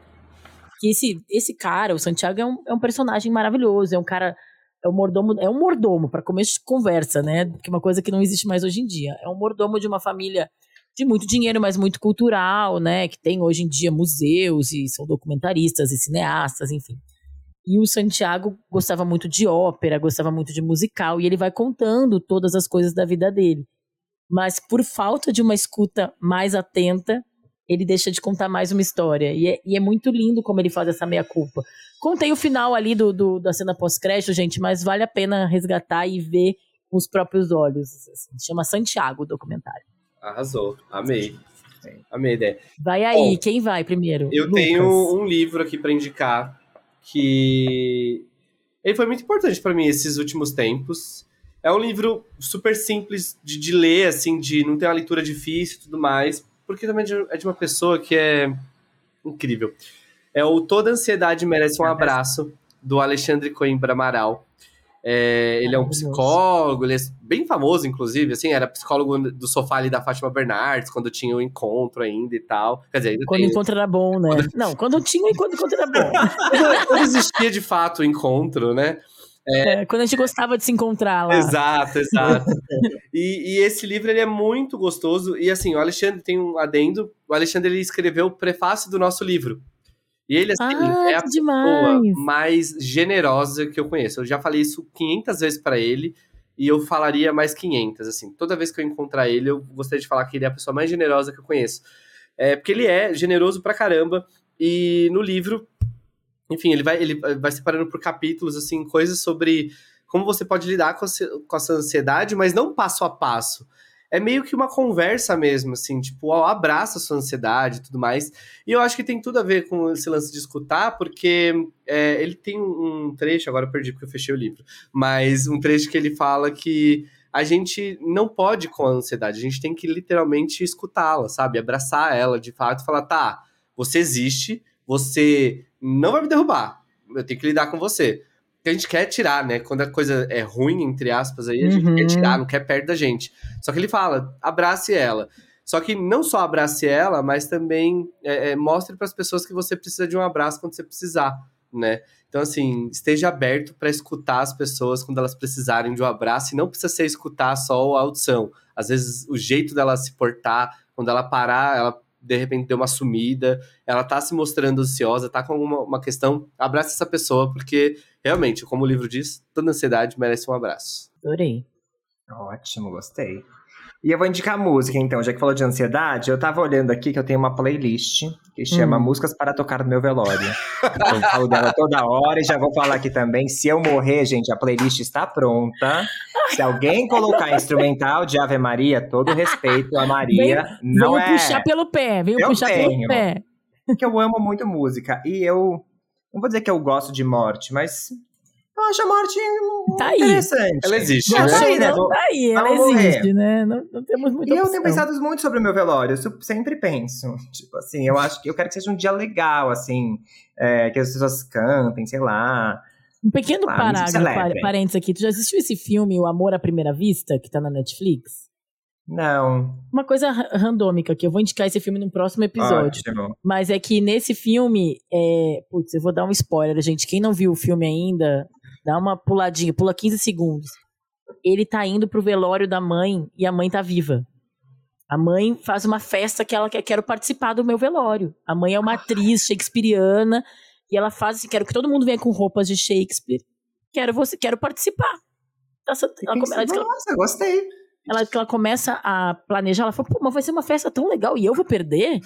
Que esse, esse cara, o Santiago, é um, é um personagem maravilhoso. É um cara. É um mordomo, é um mordomo, para começo de conversa, né? Que é uma coisa que não existe mais hoje em dia. É um mordomo de uma família de muito dinheiro, mas muito cultural, né? Que tem hoje em dia museus e são documentaristas e cineastas, enfim. E o Santiago gostava muito de ópera, gostava muito de musical, e ele vai contando todas as coisas da vida dele. mas por falta de uma escuta mais atenta, ele deixa de contar mais uma história. E é, e é muito lindo como ele faz essa meia-culpa. Contei o final ali do, do da cena pós-crédito, gente, mas vale a pena resgatar e ver com os próprios olhos. Assim. Chama Santiago o documentário. Arrasou, amei. Amei a ideia. Vai aí, Bom, quem vai primeiro? Eu Lucas. tenho um livro aqui para indicar que ele foi muito importante para mim esses últimos tempos. É um livro super simples de, de, ler, assim, de não ter uma leitura difícil e tudo mais, porque também é de uma pessoa que é incrível. É o Toda Ansiedade Merece um Abraço, do Alexandre Coimbra Amaral. É, ele é um psicólogo, ele é bem famoso, inclusive, assim, era psicólogo do sofá ali da Fátima Bernardes, quando tinha o encontro ainda e tal. Quer dizer, quando o encontro era bom, né? Quando... Não, quando tinha quando o encontro era bom. quando existia de fato o encontro, né? É... É, quando a gente gostava de se encontrar lá. Exato, exato. e, e, esse livro ele é muito gostoso. E assim, o Alexandre tem um adendo. O Alexandre ele escreveu o prefácio do nosso livro. E ele, assim, ah, é a demais. pessoa mais generosa que eu conheço. Eu já falei isso 500 vezes para ele e eu falaria mais 500, assim. Toda vez que eu encontrar ele, eu gostaria de falar que ele é a pessoa mais generosa que eu conheço. É, porque ele é generoso pra caramba e no livro, enfim, ele vai, ele vai separando por capítulos, assim, coisas sobre como você pode lidar com, com essa ansiedade, mas não passo a passo é meio que uma conversa mesmo, assim, tipo, abraça a sua ansiedade e tudo mais. E eu acho que tem tudo a ver com esse lance de escutar, porque é, ele tem um trecho, agora eu perdi porque eu fechei o livro, mas um trecho que ele fala que a gente não pode com a ansiedade, a gente tem que literalmente escutá-la, sabe? Abraçar ela de fato e falar, tá, você existe, você não vai me derrubar, eu tenho que lidar com você a gente quer tirar, né? Quando a coisa é ruim, entre aspas, aí a uhum. gente quer tirar, não quer perto da gente. Só que ele fala, abrace ela. Só que não só abrace ela, mas também é, é, mostre para as pessoas que você precisa de um abraço quando você precisar, né? Então, assim, esteja aberto para escutar as pessoas quando elas precisarem de um abraço e não precisa ser escutar só a audição. Às vezes, o jeito dela se portar, quando ela parar, ela de repente deu uma sumida, ela tá se mostrando ansiosa, tá com alguma uma questão, abraça essa pessoa, porque realmente, como o livro diz, toda ansiedade merece um abraço. Adorei. Ótimo, gostei. E eu vou indicar música, então, já que falou de ansiedade, eu tava olhando aqui que eu tenho uma playlist que chama hum. Músicas para Tocar no Meu Velório. eu falo dela toda hora e já vou falar aqui também. Se eu morrer, gente, a playlist está pronta. Se alguém colocar instrumental de Ave Maria, todo respeito a Maria, vem, não vem é... puxar pelo pé, vem puxar tenho, pelo pé. Porque eu amo muito música. E eu, não vou dizer que eu gosto de morte, mas eu acho a morte tá interessante. Ela existe, né? Tá aí, né? Tá aí, ela existe, né? Não, não temos muita E opção. eu tenho pensado muito sobre o meu velório, eu sempre penso. Tipo assim, eu acho que eu quero que seja um dia legal, assim, é, que as pessoas cantem, sei lá. Um pequeno lá, parágrafo, parênteses aqui. Tu já assistiu esse filme, O Amor à Primeira Vista, que tá na Netflix? Não. Uma coisa randômica que eu vou indicar esse filme no próximo episódio. Ótimo. Mas é que nesse filme, é... putz, eu vou dar um spoiler, gente. Quem não viu o filme ainda, Dá uma puladinha, pula 15 segundos. Ele tá indo pro velório da mãe e a mãe tá viva. A mãe faz uma festa que ela quer, quero participar do meu velório. A mãe é uma atriz shakespeariana e ela faz assim, quero que todo mundo venha com roupas de Shakespeare. Quero você, quero participar. Ela, ela, ela, ela, Nossa, gostei. Ela, ela começa a planejar, ela fala, pô, mas vai ser uma festa tão legal e eu vou perder?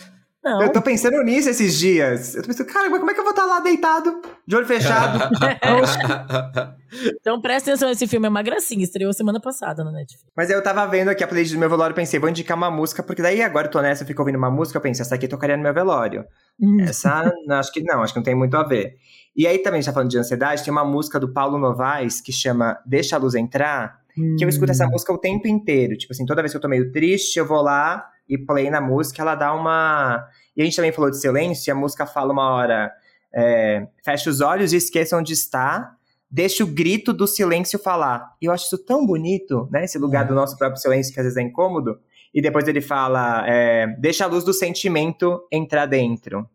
Não. Eu tô pensando nisso esses dias. Eu tô pensando, cara, mas como é que eu vou estar lá deitado, de olho fechado? então presta atenção, esse filme é uma gracinha, estreou semana passada na Netflix. Mas eu tava vendo aqui a playlist do meu velório e pensei, vou indicar uma música, porque daí agora eu tô nessa, eu fico ouvindo uma música, eu penso, essa aqui eu tocaria no meu velório. Hum. Essa, acho que não, acho que não tem muito a ver. E aí também, já falando de ansiedade, tem uma música do Paulo Novaes que chama Deixa a Luz Entrar, hum. que eu escuto essa hum. música o tempo inteiro. Tipo assim, toda vez que eu tô meio triste, eu vou lá e play na música, ela dá uma. E a gente também falou de silêncio, e a música fala uma hora: é, feche os olhos e esqueça onde está, deixe o grito do silêncio falar. E eu acho isso tão bonito, né? Esse lugar do nosso próprio silêncio que às vezes é incômodo. E depois ele fala: é, deixa a luz do sentimento entrar dentro.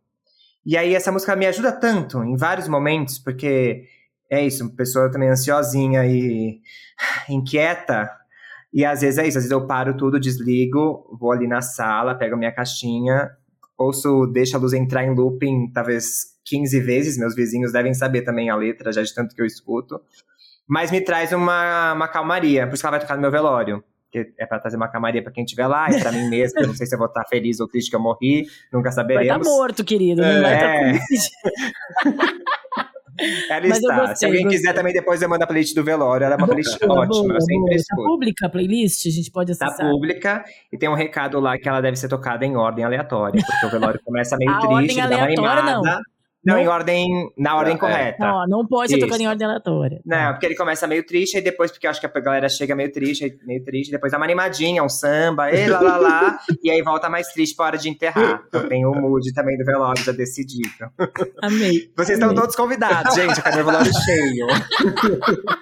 E aí essa música me ajuda tanto em vários momentos, porque é isso, pessoa também ansiosinha e inquieta, e às vezes é isso, às vezes eu paro tudo, desligo, vou ali na sala, pego a minha caixinha, ouço Deixa a Luz Entrar em looping talvez 15 vezes, meus vizinhos devem saber também a letra, já de tanto que eu escuto. Mas me traz uma, uma calmaria, por isso que ela vai tocar no meu velório. que é pra trazer uma camaria pra quem estiver lá, e pra mim mesmo, eu não sei se eu vou estar feliz ou triste que eu morri, nunca saberemos. Vai estar morto, querido, não vai É. estar Ela Mas está. gostei, se alguém gostei. quiser também, depois eu mando a playlist do velório. Ela é uma playlist Boa, ótima, boa, eu sempre boa. Tá pública a playlist? A gente pode Tá acessar. pública e tem um recado lá que ela deve ser tocada em ordem aleatória, porque o velório começa meio A triste, ordem dá uma aleatória, não. Não, Não? em ordem, na ordem É. correta. Não, não pode ser tocado em ordem aleatória. Não, porque ele começa meio triste, aí depois, porque eu acho que a galera chega meio triste, aí meio triste, depois dá uma animadinha, um samba, e lá, lá, lá, e aí volta mais triste pra hora de enterrar. Então tem o mood também do velório já decidido. Amei. Vocês estão amei. todos convidados, gente, cadê o velório cheio?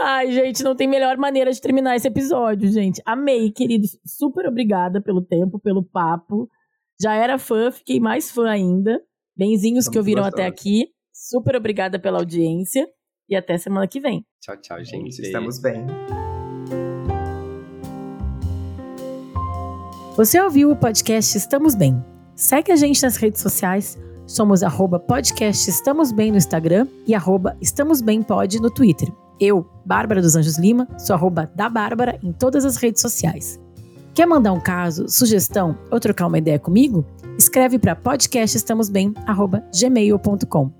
Ai, gente, não tem melhor maneira de terminar esse episódio, gente. Amei, querido. Super obrigada pelo tempo, pelo papo. Já era fã, fiquei mais fã ainda. Benzinhos Tá que ouviram gostoso. até aqui. Super obrigada pela audiência. E até semana que vem. Tchau, tchau, gente. Gente, estamos bem. Você ouviu o podcast Estamos Bem? Segue a gente nas redes sociais. Somos arroba podcast Estamos Bem no Instagram e arroba Estamos Bem Pod no Twitter. Eu, Bárbara dos Anjos Lima, sou arroba da Bárbara em todas as redes sociais. Quer mandar um caso, sugestão ou trocar uma ideia comigo? Escreve para podcastestamosbem@gmail.com.